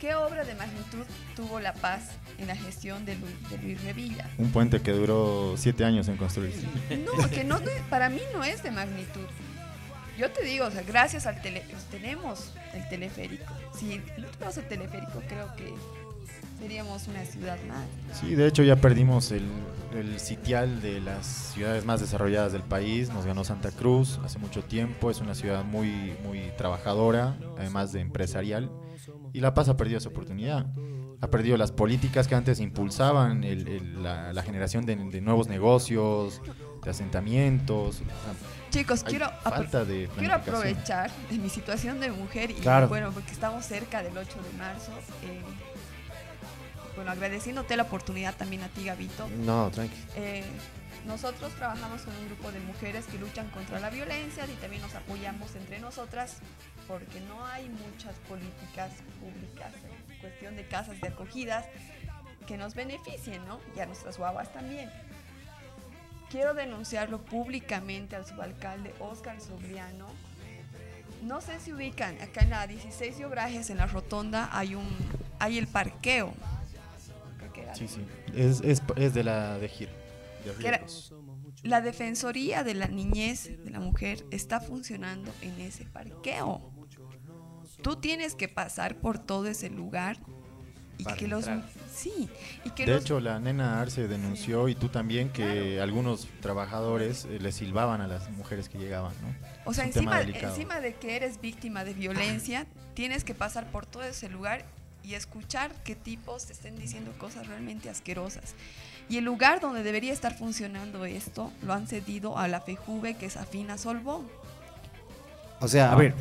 ¿qué obra de magnitud tuvo La Paz en la gestión de Luis, de Luis Revilla? Un puente que duró siete años en construirse. No, que no, para mí no es de magnitud. Yo te digo, o sea, gracias al tele, pues, tenemos el teleférico. Si no tuviéramos el teleférico, creo que seríamos una ciudad más. Sí, de hecho ya perdimos el, el sitial de las ciudades más desarrolladas del país. Nos ganó Santa Cruz hace mucho tiempo. Es una ciudad muy, muy trabajadora, además de empresarial. Y La Paz ha perdido esa oportunidad. Ha perdido las políticas que antes impulsaban el- el- la, la generación de nuevos negocios, de asentamientos. Chicos, Hay quiero, apro- falta de quiero aprovechar de mi situación de mujer y Claro. bueno, porque estamos cerca del 8 de marzo. eh, bueno, agradeciéndote la oportunidad también a ti, Gabito. No, tranqui. Eh, nosotros trabajamos con un grupo de mujeres que luchan contra la violencia y también nos apoyamos entre nosotras porque no hay muchas políticas públicas en cuestión de casas de acogidas que nos beneficien, ¿no? Y a nuestras guaguas también. Quiero denunciarlo públicamente al subalcalde Oscar Sobriano. No sé si ubican, acá en la 16 de Obrajes, en la rotonda, hay un hay el parqueo. Sí, sí. Es, es, es de la de Gir. de era-. La Defensoría de la Niñez de la Mujer está funcionando en ese parqueo. Tú tienes que pasar por todo ese lugar y Para que los entrar. sí y que De los hecho, la nena Arce denunció y tú también que algunos trabajadores eh, le silbaban a las mujeres que llegaban, ¿no? o sea encima de que eres víctima de violencia tienes que pasar por todo ese lugar y escuchar que tipos te estén diciendo cosas realmente asquerosas. Y el lugar donde debería estar funcionando esto lo han cedido a la FEJUVE que es afín a Solvón. O sea, a ver,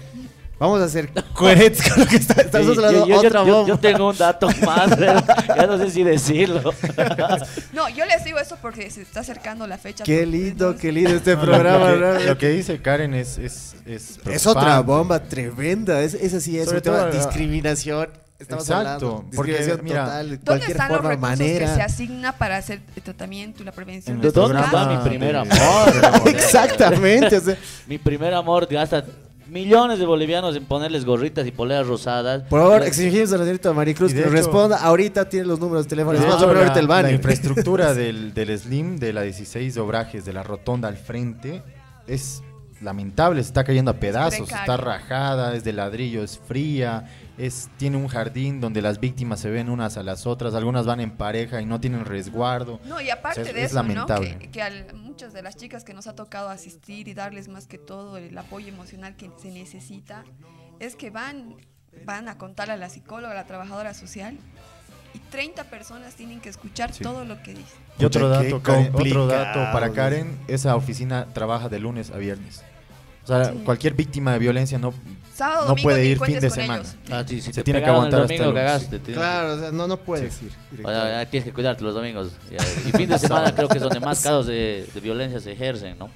vamos a ser coherentes con lo que está, estamos Sí, hablando yo, yo- otra yo- bomba. yo tengo un dato más, ya no sé si decirlo. No, yo les digo eso porque se está acercando la fecha. Qué lindo, qué lindo este No, lo- programa. lo, que, lo que dice Karen es es es, Es otra bomba tremenda. Es, esa sí es Sobre un tema de todo, discriminación. Estamos Exacto, hablando. porque, mira, total, de ¿Dónde cualquier están forma, los recursos manera. que se asigna para hacer el tratamiento y la prevención En de ¿Dónde casos? está mi primer de- amor? Exactamente. o sea, Mi primer amor gasta millones de bolivianos en ponerles gorritas y poleras rosadas. por favor, exigimos a la señorita Maricruz que hecho- responda. Ahorita tiene los números de teléfono. Es más, ahorita el la, infraestructura del, del Slim, de la 16 de Obrajes, de la rotonda al frente, es lamentable, se está cayendo a pedazos, está rajada, es de ladrillo, es fría, es, tiene un jardín donde las víctimas se ven unas a las otras, algunas van en pareja y no tienen resguardo. No, y aparte O sea, es- de es eso, ¿no? lamentable. Que, que a muchas de las chicas que nos ha tocado asistir y darles más que todo el apoyo emocional que se necesita, es que van, van a contar a la psicóloga, a la trabajadora social, y 30 personas tienen que escuchar Sí. todo lo que dice. Y otro dato, Karen, otro dato para. Karen, esa oficina trabaja de lunes a viernes. O sea, Sí. cualquier víctima de violencia no, Sábado, no puede ir fin de semana. Ah, sí, si Se te tiene que aguantar hasta el domingo, cagaste. Claro, o sea, no, no puedes ir. O sea, tienes que cuidarte los domingos. Y fin de semana creo que es donde más casos de, de violencia se ejercen, ¿no?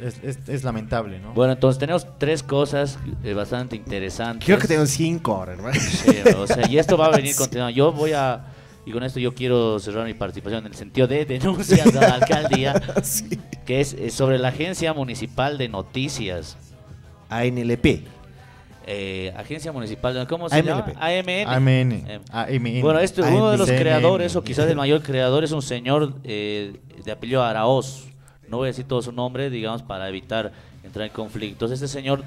es, es- es lamentable, ¿no? Bueno, entonces tenemos tres cosas eh, bastante interesantes. Creo que tengo cinco ahora, hermano. Sí, o sea, y esto va a venir continuando. Yo voy a, y con esto yo quiero cerrar mi participación en el sentido de denuncias a la alcaldía, Sí. que es eh, sobre la Agencia Municipal de Noticias. ANLP. Eh, Agencia Municipal de... ¿Cómo se llama? AMLP. AMN. AMN. Eh, AMN. Bueno, este, uno de los AMN. creadores, o quizás el mayor creador, es un señor eh, de apellido Araoz. No voy a decir todo su nombre, digamos, para evitar entrar en conflictos. Este señor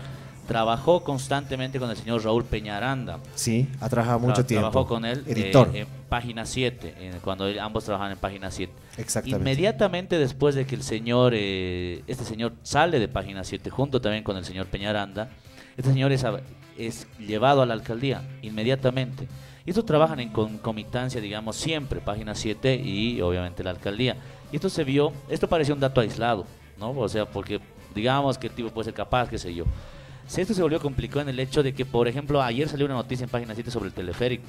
trabajó constantemente con el señor Raúl Peñaranda. Sí, ha trabajado mucho Tra- tiempo. Trabajó con él eh, Editor. en Página 7, en- cuando ambos trabajaban en Página 7. Exactamente. Inmediatamente después de que el señor, eh, este señor sale de Página 7, junto también con el señor Peñaranda, este señor es, es llevado a la alcaldía inmediatamente. Y estos trabajan en concomitancia, digamos, siempre, Página 7 y obviamente la alcaldía. Y esto se vio, esto parecía un dato aislado, ¿no? O sea, porque digamos que el tipo puede ser capaz, qué sé yo. Si Esto se volvió complicado en el hecho de que, por ejemplo, ayer salió una noticia en Página 7 sobre el teleférico,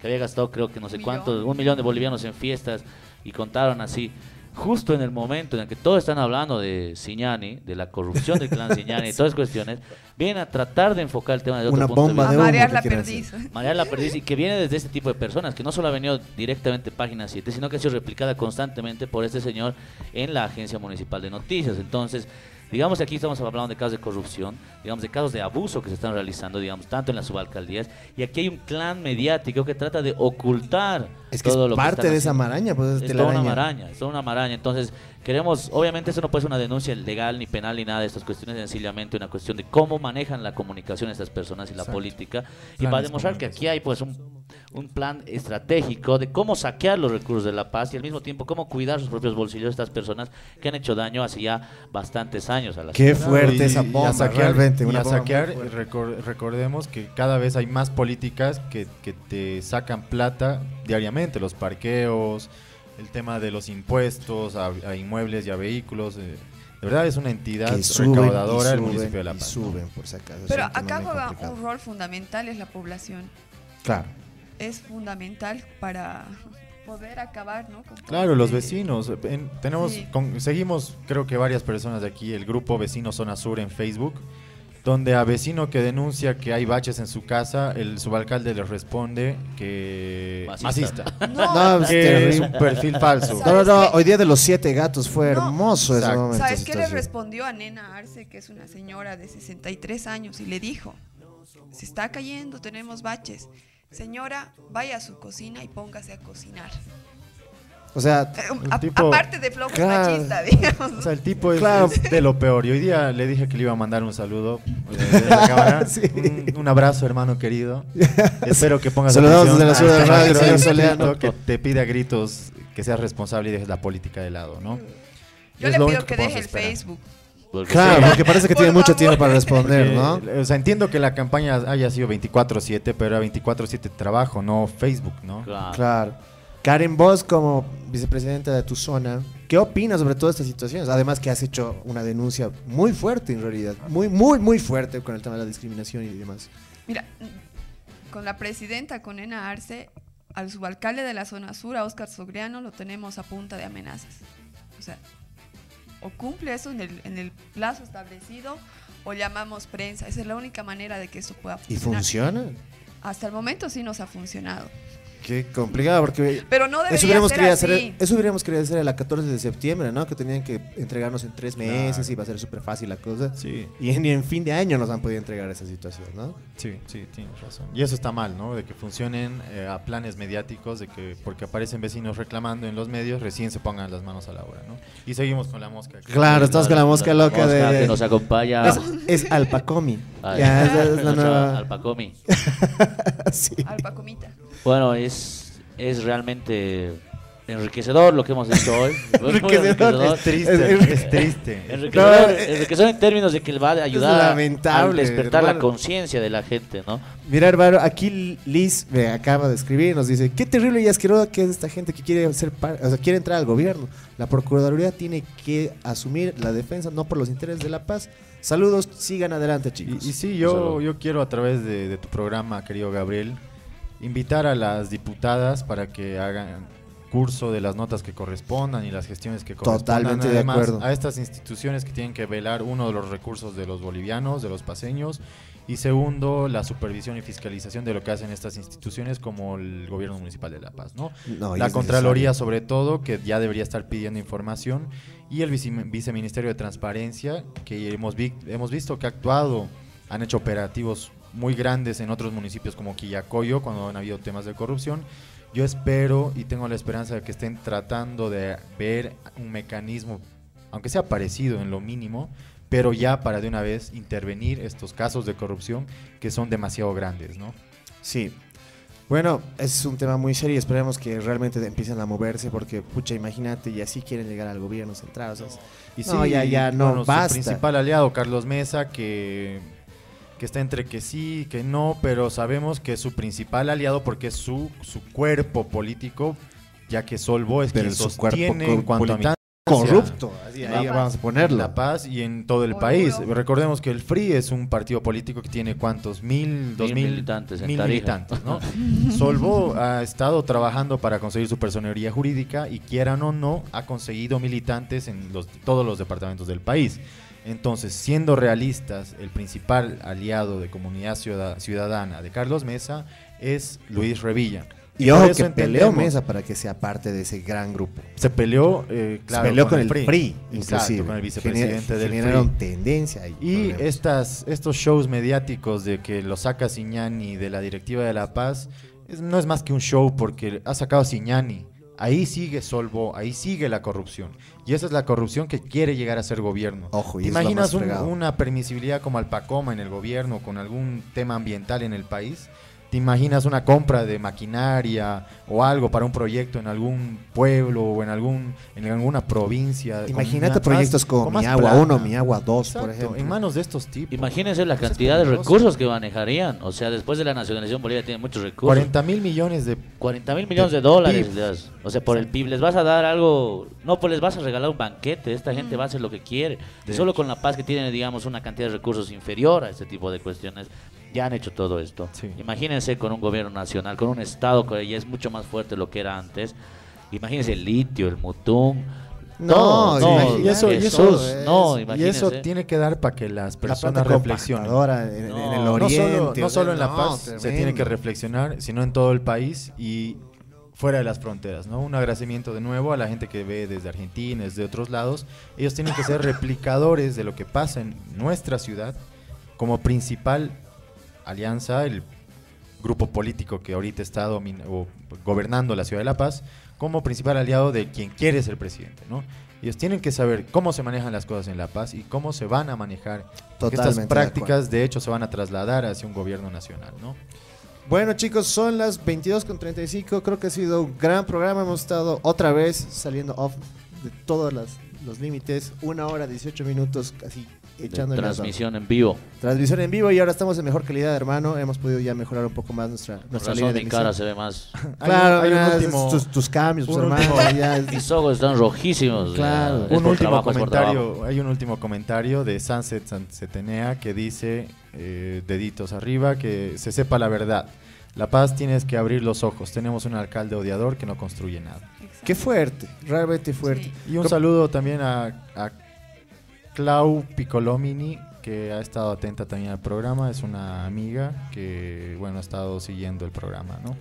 que había gastado creo que no sé Millón. cuánto, un millón de bolivianos en fiestas y contaron así, justo en el momento en el que todos están hablando de Ciñani, de la corrupción del clan Ciñani y todas esas cuestiones, vienen a tratar de enfocar el tema de otro Una punto bomba de vista. marear la perdiz. Marear la perdiz y que viene desde este tipo de personas, que no solo ha venido directamente en Página 7, sino que ha sido replicada constantemente por este señor en la Agencia Municipal de Noticias. Entonces, digamos que aquí estamos hablando de casos de corrupción, digamos de casos de abuso que se están realizando, digamos, tanto en las subalcaldías, y aquí hay un clan mediático que trata de ocultar Es que todo es lo que parte de esa maraña, pues es Es toda una maraña, es toda una maraña. Entonces, queremos, obviamente, eso no puede ser una denuncia legal ni penal ni nada de estas cuestiones, es sencillamente una cuestión de cómo manejan la comunicación estas personas y la Exacto. política. y Planes para demostrar que aquí hay, pues, un, un plan estratégico de cómo saquear los recursos de la paz y al mismo tiempo cómo cuidar sus propios bolsillos estas personas que han hecho daño hace ya bastantes años a la Qué fuerte y- esa y bomba, a saquear, realmente. y una a bomba muy saquear, recordemos que cada vez hay más políticas que, que te sacan plata diariamente, los parqueos, el tema de los impuestos a, a inmuebles y a vehículos. eh, de verdad es una entidad suben recaudadora el suben municipio de La y Paz. suben, por si acaso. es Pero acá juega un rol fundamental, es la población. Claro. Es fundamental para poder acabar, ¿no? con Claro, todo los este- vecinos. en- tenemos, Sí. con- seguimos, creo que varias personas de aquí, el grupo Vecino Zona Sur en Facebook, donde a vecino que denuncia que hay baches en su casa, el subalcalde le responde que Masista. masista, No, No, es que es terrible. un perfil falso. No, no, no, hoy día de los siete gatos fue No. hermoso ese momento. ¿Sabes qué le respondió a Nena Arce, que es una señora de 63 años, y le dijo, se está cayendo, tenemos baches. Señora, vaya a su cocina y póngase a cocinar. O sea, Eh, Un a- tipo- aparte de flojo Claro. machista, digamos. O sea, el tipo es, Claro. es de lo peor. Y hoy día le dije que le iba a mandar un saludo eh, desde la cámara. Sí. un, un abrazo, hermano querido. Espero que pongas atención desde la ciudad de Radio, Soleano. que te pide a gritos que seas responsable y dejes la política de lado, ¿no? Yo Es le pido que deje el. Facebook. Porque claro, porque parece que Por tiene mucho favor. tiempo para responder, ¿no? Eh, o sea, entiendo que la campaña haya sido 24-7, pero era 24-7 trabajo, no Facebook, ¿no? claro. Claro. Karen, vos como vicepresidenta de tu zona, ¿qué opinas sobre todas estas situaciones? Además que has hecho una denuncia muy fuerte en realidad, muy, muy, muy fuerte con el tema de la discriminación y demás. Mira, con la presidenta, con Nena Arce, al subalcalde de la zona sur, a Óscar Sogriano, lo tenemos a punta de amenazas. O sea, o cumple eso en el, en el plazo establecido o llamamos prensa. Esa es la única manera de que esto pueda ¿Y funcionar. funciona? Hasta el momento sí nos ha funcionado. Qué complicado, porque Pero no debería eso hubiéramos, ser querido así. hacer, eso hubiéramos querido hacer la 14 de septiembre, ¿no? Que tenían que entregarnos en tres meses y va a ser súper fácil la cosa. Sí, Y en, y en fin de año nos han podido entregar esa situación, ¿no? sí, sí, tienes razón. Y eso está mal, ¿no? De que funcionen eh, a planes mediáticos, de que porque aparecen vecinos reclamando en los medios, recién se pongan las manos a la obra, ¿no? Y seguimos con la mosca. Claro, estamos con la mosca loca mosca de... que nos acompaña. Es, es Alpacomi. Ya, es la nueva... Alpacomi. Sí. Alpacomita. Bueno, es, es realmente enriquecedor lo que hemos hecho hoy. Enriquecedor. Es triste, Es- es triste. Enriquecedor, No, eh, enriquecedor en términos de que le va a ayudar a- despertar la conciencia de la gente, ¿no? Mira, hermano, aquí Liz me acaba de escribir y nos dice, qué terrible y asqueroso que es esta gente que quiere ser par- o sea, quiere entrar al gobierno. La Procuraduría tiene que asumir la defensa no por los intereses de la paz. Saludos, sigan adelante, chicos. Y, y sí, yo, yo quiero a través de, de tu programa, querido Gabriel, invitar a las diputadas para que hagan curso de las notas que correspondan y las gestiones que correspondan. Totalmente de Además, acuerdo. A estas instituciones que tienen que velar, uno, de los recursos de los bolivianos, de los paseños, y segundo, la supervisión y fiscalización de lo que hacen estas instituciones como el gobierno municipal de La Paz, ¿no? La Contraloría necesario. sobre todo, que ya debería estar pidiendo información, y el vice- Viceministerio de Transparencia, que hemos, vi- hemos visto que ha actuado, han hecho operativos muy grandes en otros municipios como Quillacoyo, cuando han habido temas de corrupción. Yo espero y tengo la esperanza de que estén tratando de ver un mecanismo, aunque sea parecido en lo mínimo, pero ya para de una vez intervenir estos casos de corrupción que son demasiado grandes, ¿no? Sí. Bueno, es un tema muy serio y esperemos que realmente empiecen a moverse porque, pucha, imagínate, y así quieren llegar al gobierno central. o sea, es- Y No, ya, ya, no, bueno, basta. Su principal aliado, Carlos Mesa, que, que está entre que sí, que no, pero sabemos que es su principal aliado porque es su, su cuerpo político, ya que Solvo es Pero quien sostiene en cuanto a corrupto. Así, ahí vamos a en ponerlo. La Paz y en todo el Muy país. duro. Recordemos que el FRI es un partido político que tiene cuántos, mil, dos mil, militantes en mil Tarija. militantes, ¿no? Solvo ha estado trabajando para conseguir su personería jurídica y quieran o no, ha conseguido militantes en los, todos los departamentos del país. Entonces, siendo realistas, el principal aliado de comunidad ciuda- ciudadana de Carlos Mesa es Luis Revilla. Y por ojo que peleó Mesa para que sea parte de ese gran grupo. Se peleó, eh, claro, Se peleó con, el PRI, PRI, Exacto, inclusive. con el vicepresidente Gener- del Generaron PRI. tendencia y, Y estas, estos shows mediáticos de que lo saca Siñani de la directiva de La Paz es- no es más que un show porque ha sacado a Siñani. Ahí sigue Solvo, ahí sigue la corrupción. Y esa es la corrupción que quiere llegar a ser gobierno. Ojo, y ¿Te es lo imaginas un- una permisibilidad como Alpacoma en el gobierno con algún tema ambiental en el país? ¿Te imaginas una compra de maquinaria o algo para un proyecto en algún pueblo o en algún en alguna provincia? Imagínate más- proyectos con como más Mi Agua plata? 1, Mi Agua 2, por ejemplo. En manos de estos tipos. Imagínense la cantidad de recursos que manejarían. O sea, después de la nacionalización, Bolivia tiene muchos recursos. 40 mil millones de 40 mil millones de de dólares. O sea, por el PIB les vas a dar algo. No, pues les vas a regalar un banquete. Esta gente va a hacer lo que quiere. De Solo hecho. con la paz que tiene, digamos, una cantidad de recursos inferior a este tipo de cuestiones, ya han hecho todo esto. Sí. Imagínense con un gobierno nacional, con un Estado que ya es mucho más fuerte de lo que era antes. Imagínense el litio, el mutum. No, imagínate y eso- y no, y eso tiene que dar para que las La personas planta reflexionen. en, en No, el no oriente. no solo, no en La no, Paz se tiene que reflexionar, sino en todo el país y fuera de las fronteras, ¿no? Un agradecimiento de nuevo a la gente que ve desde Argentina, desde otros lados. Ellos tienen que ser replicadores de lo que pasa en nuestra ciudad como principal alianza, el grupo político que ahorita está o gobernando la ciudad de La Paz, como principal aliado de quien quiere ser presidente, ¿no? Ellos tienen que saber cómo se manejan las cosas en La Paz y cómo se van a manejar. porque Estas de prácticas, de, hecho, se van a trasladar hacia un gobierno nacional, ¿no? Bueno, chicos, son las 22.35. Creo que ha sido un gran programa. Hemos estado otra vez saliendo off de todos los límites. Una hora, 18 minutos, casi Transmisión en vivo. Transmisión en vivo y ahora estamos en mejor calidad, hermano. Hemos podido ya mejorar un poco más nuestra, Por nuestra razón línea de mi cara se ve más. Claro, hay un, mira, último, tus, tus cambios, pues, un hermano. último- ya- Mis ojos están rojísimos. Claro. es un último trabajo, comentario, hay un último comentario de Sunset Sansetenea que dice, eh, deditos arriba, que se sepa la verdad. La Paz tienes que abrir los ojos. Tenemos un alcalde odiador que no construye nada. Exacto. Qué fuerte, realmente fuerte. Sí. Y un saludo también a, a Clau Piccolomini, que ha estado atenta también al programa. Es una amiga que, bueno, ha estado siguiendo el programa, ¿no?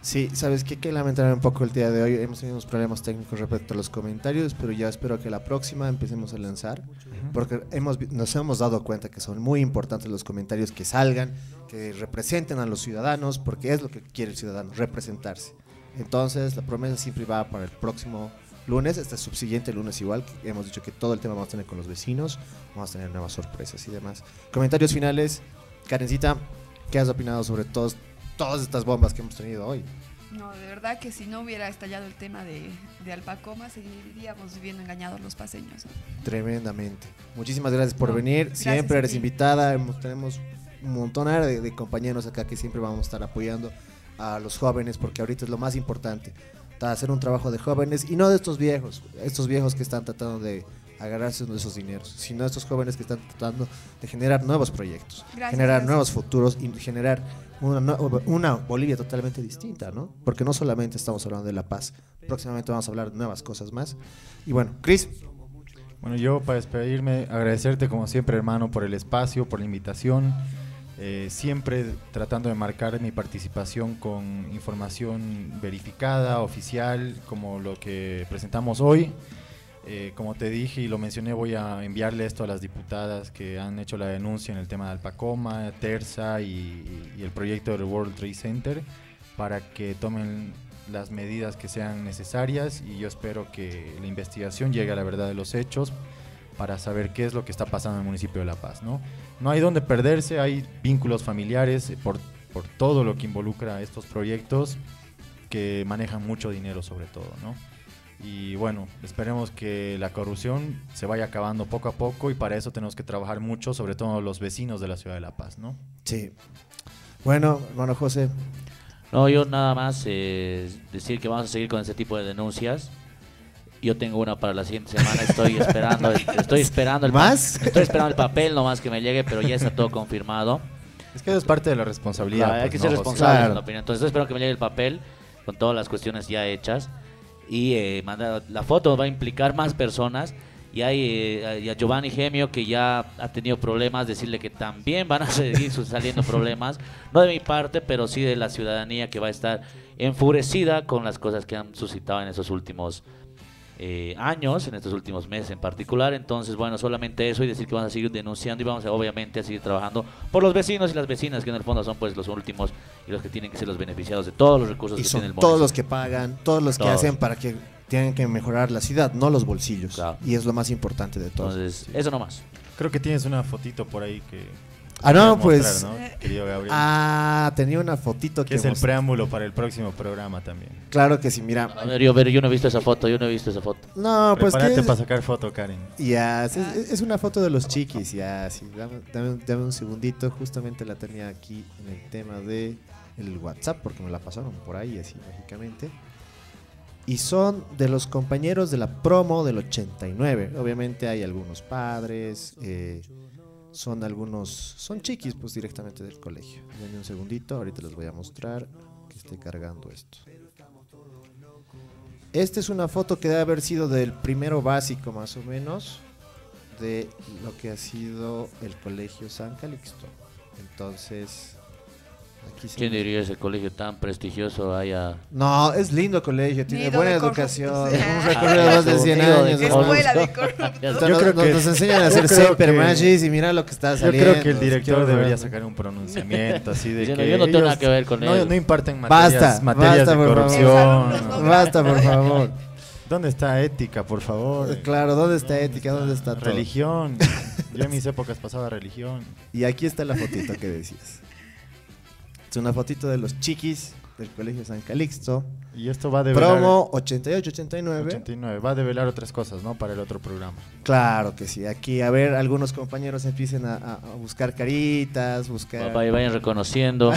Sí, sabes qué? que lamentar un poco el día de hoy. Hemos tenido unos problemas técnicos respecto a los comentarios, pero ya espero que la próxima empecemos a lanzar, porque hemos, nos hemos dado cuenta que son muy importantes los comentarios que salgan, que representen a los ciudadanos, porque es lo que quiere el ciudadano, representarse. Entonces, la promesa siempre va para el próximo lunes, este subsiguiente lunes igual, que hemos dicho que todo el tema vamos a tener con los vecinos, vamos a tener nuevas sorpresas y demás. Comentarios finales, Karencita, ¿qué has opinado sobre todos, todas estas bombas que hemos tenido hoy? No, de verdad que si no hubiera estallado el tema de, de Alpacoma, seguiríamos viviendo engañados los paseños. Tremendamente. Muchísimas gracias por No, venir. Siempre eres invitada. Hemos- tenemos un montón de, de compañeros acá que siempre vamos a estar apoyando a los jóvenes porque ahorita es lo más importante. Hacer un trabajo de jóvenes y no de estos viejos. Estos viejos que están tratando de agarrarse de esos dineros, sino estos jóvenes que están tratando de generar nuevos proyectos, Gracias, generar gracias. nuevos futuros y generar una, una Bolivia totalmente distinta, ¿no? Porque no solamente estamos hablando de la paz, próximamente vamos a hablar de nuevas cosas más. Y bueno, Chris, Bueno, yo para despedirme, agradecerte como siempre, hermano, por el espacio, por la invitación. Eh, siempre tratando de marcar mi participación con información verificada, oficial, como lo que presentamos hoy. Eh, como te dije y lo mencioné, voy a enviarle esto a las diputadas que han hecho la denuncia en el tema de Alpacoma, Terza y, y el proyecto del World Trade Center para que tomen las medidas que sean necesarias y yo espero que la investigación llegue a la verdad de los hechos para saber qué es lo que está pasando en el municipio de La Paz. No, no hay donde perderse, hay vínculos familiares eh, por, por todo lo que involucra estos proyectos que manejan mucho dinero sobre todo. ¿no? Y bueno, esperemos que la corrupción se vaya acabando poco a poco y para eso tenemos que trabajar mucho, sobre todo los vecinos de la ciudad de La Paz. ¿no? Sí. Bueno, hermano José, No, yo nada más eh, decir que vamos a seguir con ese tipo de denuncias. Yo tengo una para la siguiente semana, estoy esperando, estoy esperando el ¿Más? estoy esperando el papel nomás que me llegue, pero ya está todo confirmado. Es que eso es parte de la responsabilidad. Claro, hay pues, que ¿no, ser José? responsables Claro. en la opinión. Entonces estoy esperando que me llegue el papel con todas las cuestiones ya hechas y eh, mandar la foto va a implicar más personas y hay eh, y a Giovanni Gemio que ya ha tenido problemas, decirle que también van a seguir saliendo problemas, no de mi parte, pero sí de la ciudadanía que va a estar enfurecida con las cosas que han suscitado en esos últimos eh, años, en estos últimos meses en particular. Entonces, bueno, solamente eso y decir que vamos a seguir denunciando y vamos a, obviamente a seguir trabajando por los vecinos y las vecinas, que en el fondo son pues los últimos y los que tienen que ser los beneficiados de todos los recursos y que son tiene el todos los que pagan, todos los que Todos. hacen para que tienen que mejorar la ciudad, no los bolsillos. Claro. Y es lo más importante de todo. Entonces, eso nomás. Creo que tienes una fotito por ahí que... Ah, no, pues- mostrar, ¿no? Querido Gabriel. Ah, tenía una fotito que que es el preámbulo para el próximo programa también. Claro que sí, mira. A ver, yo, a ver, yo no he visto esa foto, yo no he visto esa foto. No, pues Prepárate para sacar foto, Karen. Ya, es, es- es una foto de los chiquis, ya, sí. Dame, dame- dame un segundito, justamente la tenía aquí en el tema de el WhatsApp, porque me la pasaron por ahí, así, lógicamente. Y son de los compañeros de la promo del 89. Obviamente hay algunos padres, eh, son algunos, son chiquis, pues directamente del colegio. Denme un segundito, ahorita les voy a mostrar que esté cargando esto. Esta es una foto que debe haber sido del primero básico, más o menos, de lo que ha sido el colegio San Calixto. Entonces, aquí se ¿Quién diría ese colegio tan prestigioso haya... No, es lindo colegio, tiene Nido buena educación, un recorrido de más de 100 Nido de años. Escuela de corruptos. Está. Yo creo nos, que- nos enseñan a hacer yo semper magis y mira lo que está Yo saliendo. creo que el director debería sacar un pronunciamiento así de que yo no tengo nada que ver con no, él. no imparten materias, Basta, materias basta, de por favor. corrupción. Basta, por favor. ¿Dónde está ética, por favor? Claro, ¿dónde está ética? ¿Dónde está todo? Religión. Yo en mis épocas pasaba religión. Y aquí está la fotito que decías. Es una fotito de los chiquis del Colegio San Calixto. Y esto va a develar Promo 88-89. 89. Va a develar otras cosas, ¿no? Para el otro programa. Claro que sí. Aquí, a ver, algunos compañeros empiecen a, a- a buscar caritas, buscar... Papá, y vayan reconociendo.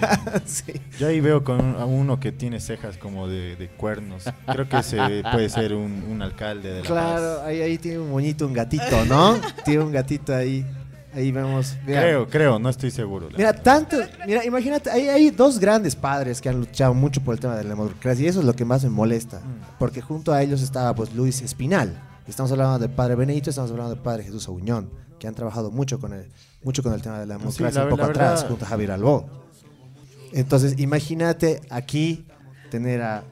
sí. Yo ahí veo con un- a uno que tiene cejas como de, de cuernos. Creo que ese puede ser un, un alcalde de la Claro, Paz. ahí, ahí tiene un moñito, un gatito, ¿no? tiene un gatito ahí. Ahí vemos. Mira, Creo, creo, no estoy seguro. Mira, tanto, mira, imagínate, hay, hay dos grandes padres que han luchado mucho por el tema de la democracia y eso es lo que más me molesta, Mm. porque junto a ellos estaba pues Luis Espinal. Estamos hablando del padre Benedito, estamos hablando del padre Jesús Auñón, que han trabajado mucho con el, mucho con el tema de la Sí, democracia la- un poco atrás, verdad- junto a Javier Albó. Entonces, imagínate aquí tener a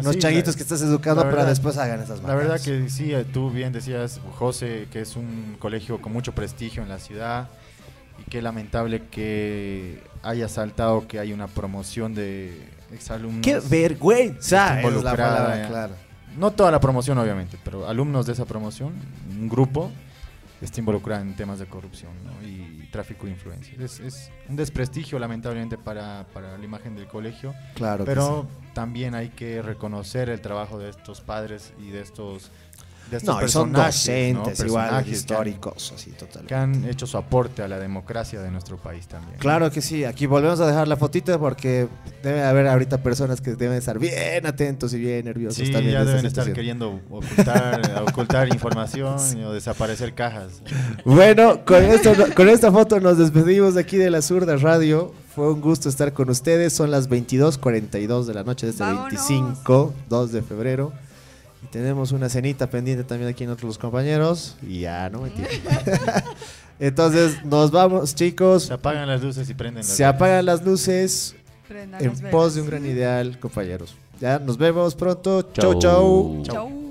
unos sí, changuitos la- que estás educando la para verdad- después hagan esas La verdad que sí, eh, tú bien decías, José, que es un colegio con mucho prestigio en la ciudad y qué lamentable que haya saltado que hay una promoción de exalumnos. ¡Qué vergüenza! Es la involucrada, palabra, claro. No toda la promoción, obviamente, pero alumnos de esa promoción, un grupo, está involucrado en temas de corrupción ¿no? y tráfico de influencias. Es, es un desprestigio, lamentablemente, para, para la imagen del colegio. Claro que Pero también hay que reconocer el trabajo de estos padres y de estos, de estos No, son personajes, docentes, ¿no? igual, históricos, así, total. Que han hecho su aporte a la democracia de nuestro país también. Claro que sí, aquí volvemos a dejar la fotito porque debe haber ahorita personas que deben estar bien atentos y bien nerviosos Sí, también. ya de deben estar situación. queriendo ocultar, ocultar información o desaparecer cajas. Bueno, con, esto, con esta foto nos despedimos de aquí de la Zurda Radio. Fue un gusto estar con ustedes. Son las 22.42 de la noche de este Vámonos. 25, 2 de febrero. Y tenemos una cenita pendiente también aquí en otros compañeros. Y ya, no mentira. Entonces, nos vamos, chicos. Se apagan las luces y prenden las Se apagan las luces Prendan en las velas. pos de un gran ideal, compañeros. Ya, nos vemos pronto. Chau, chau. Chau. Thank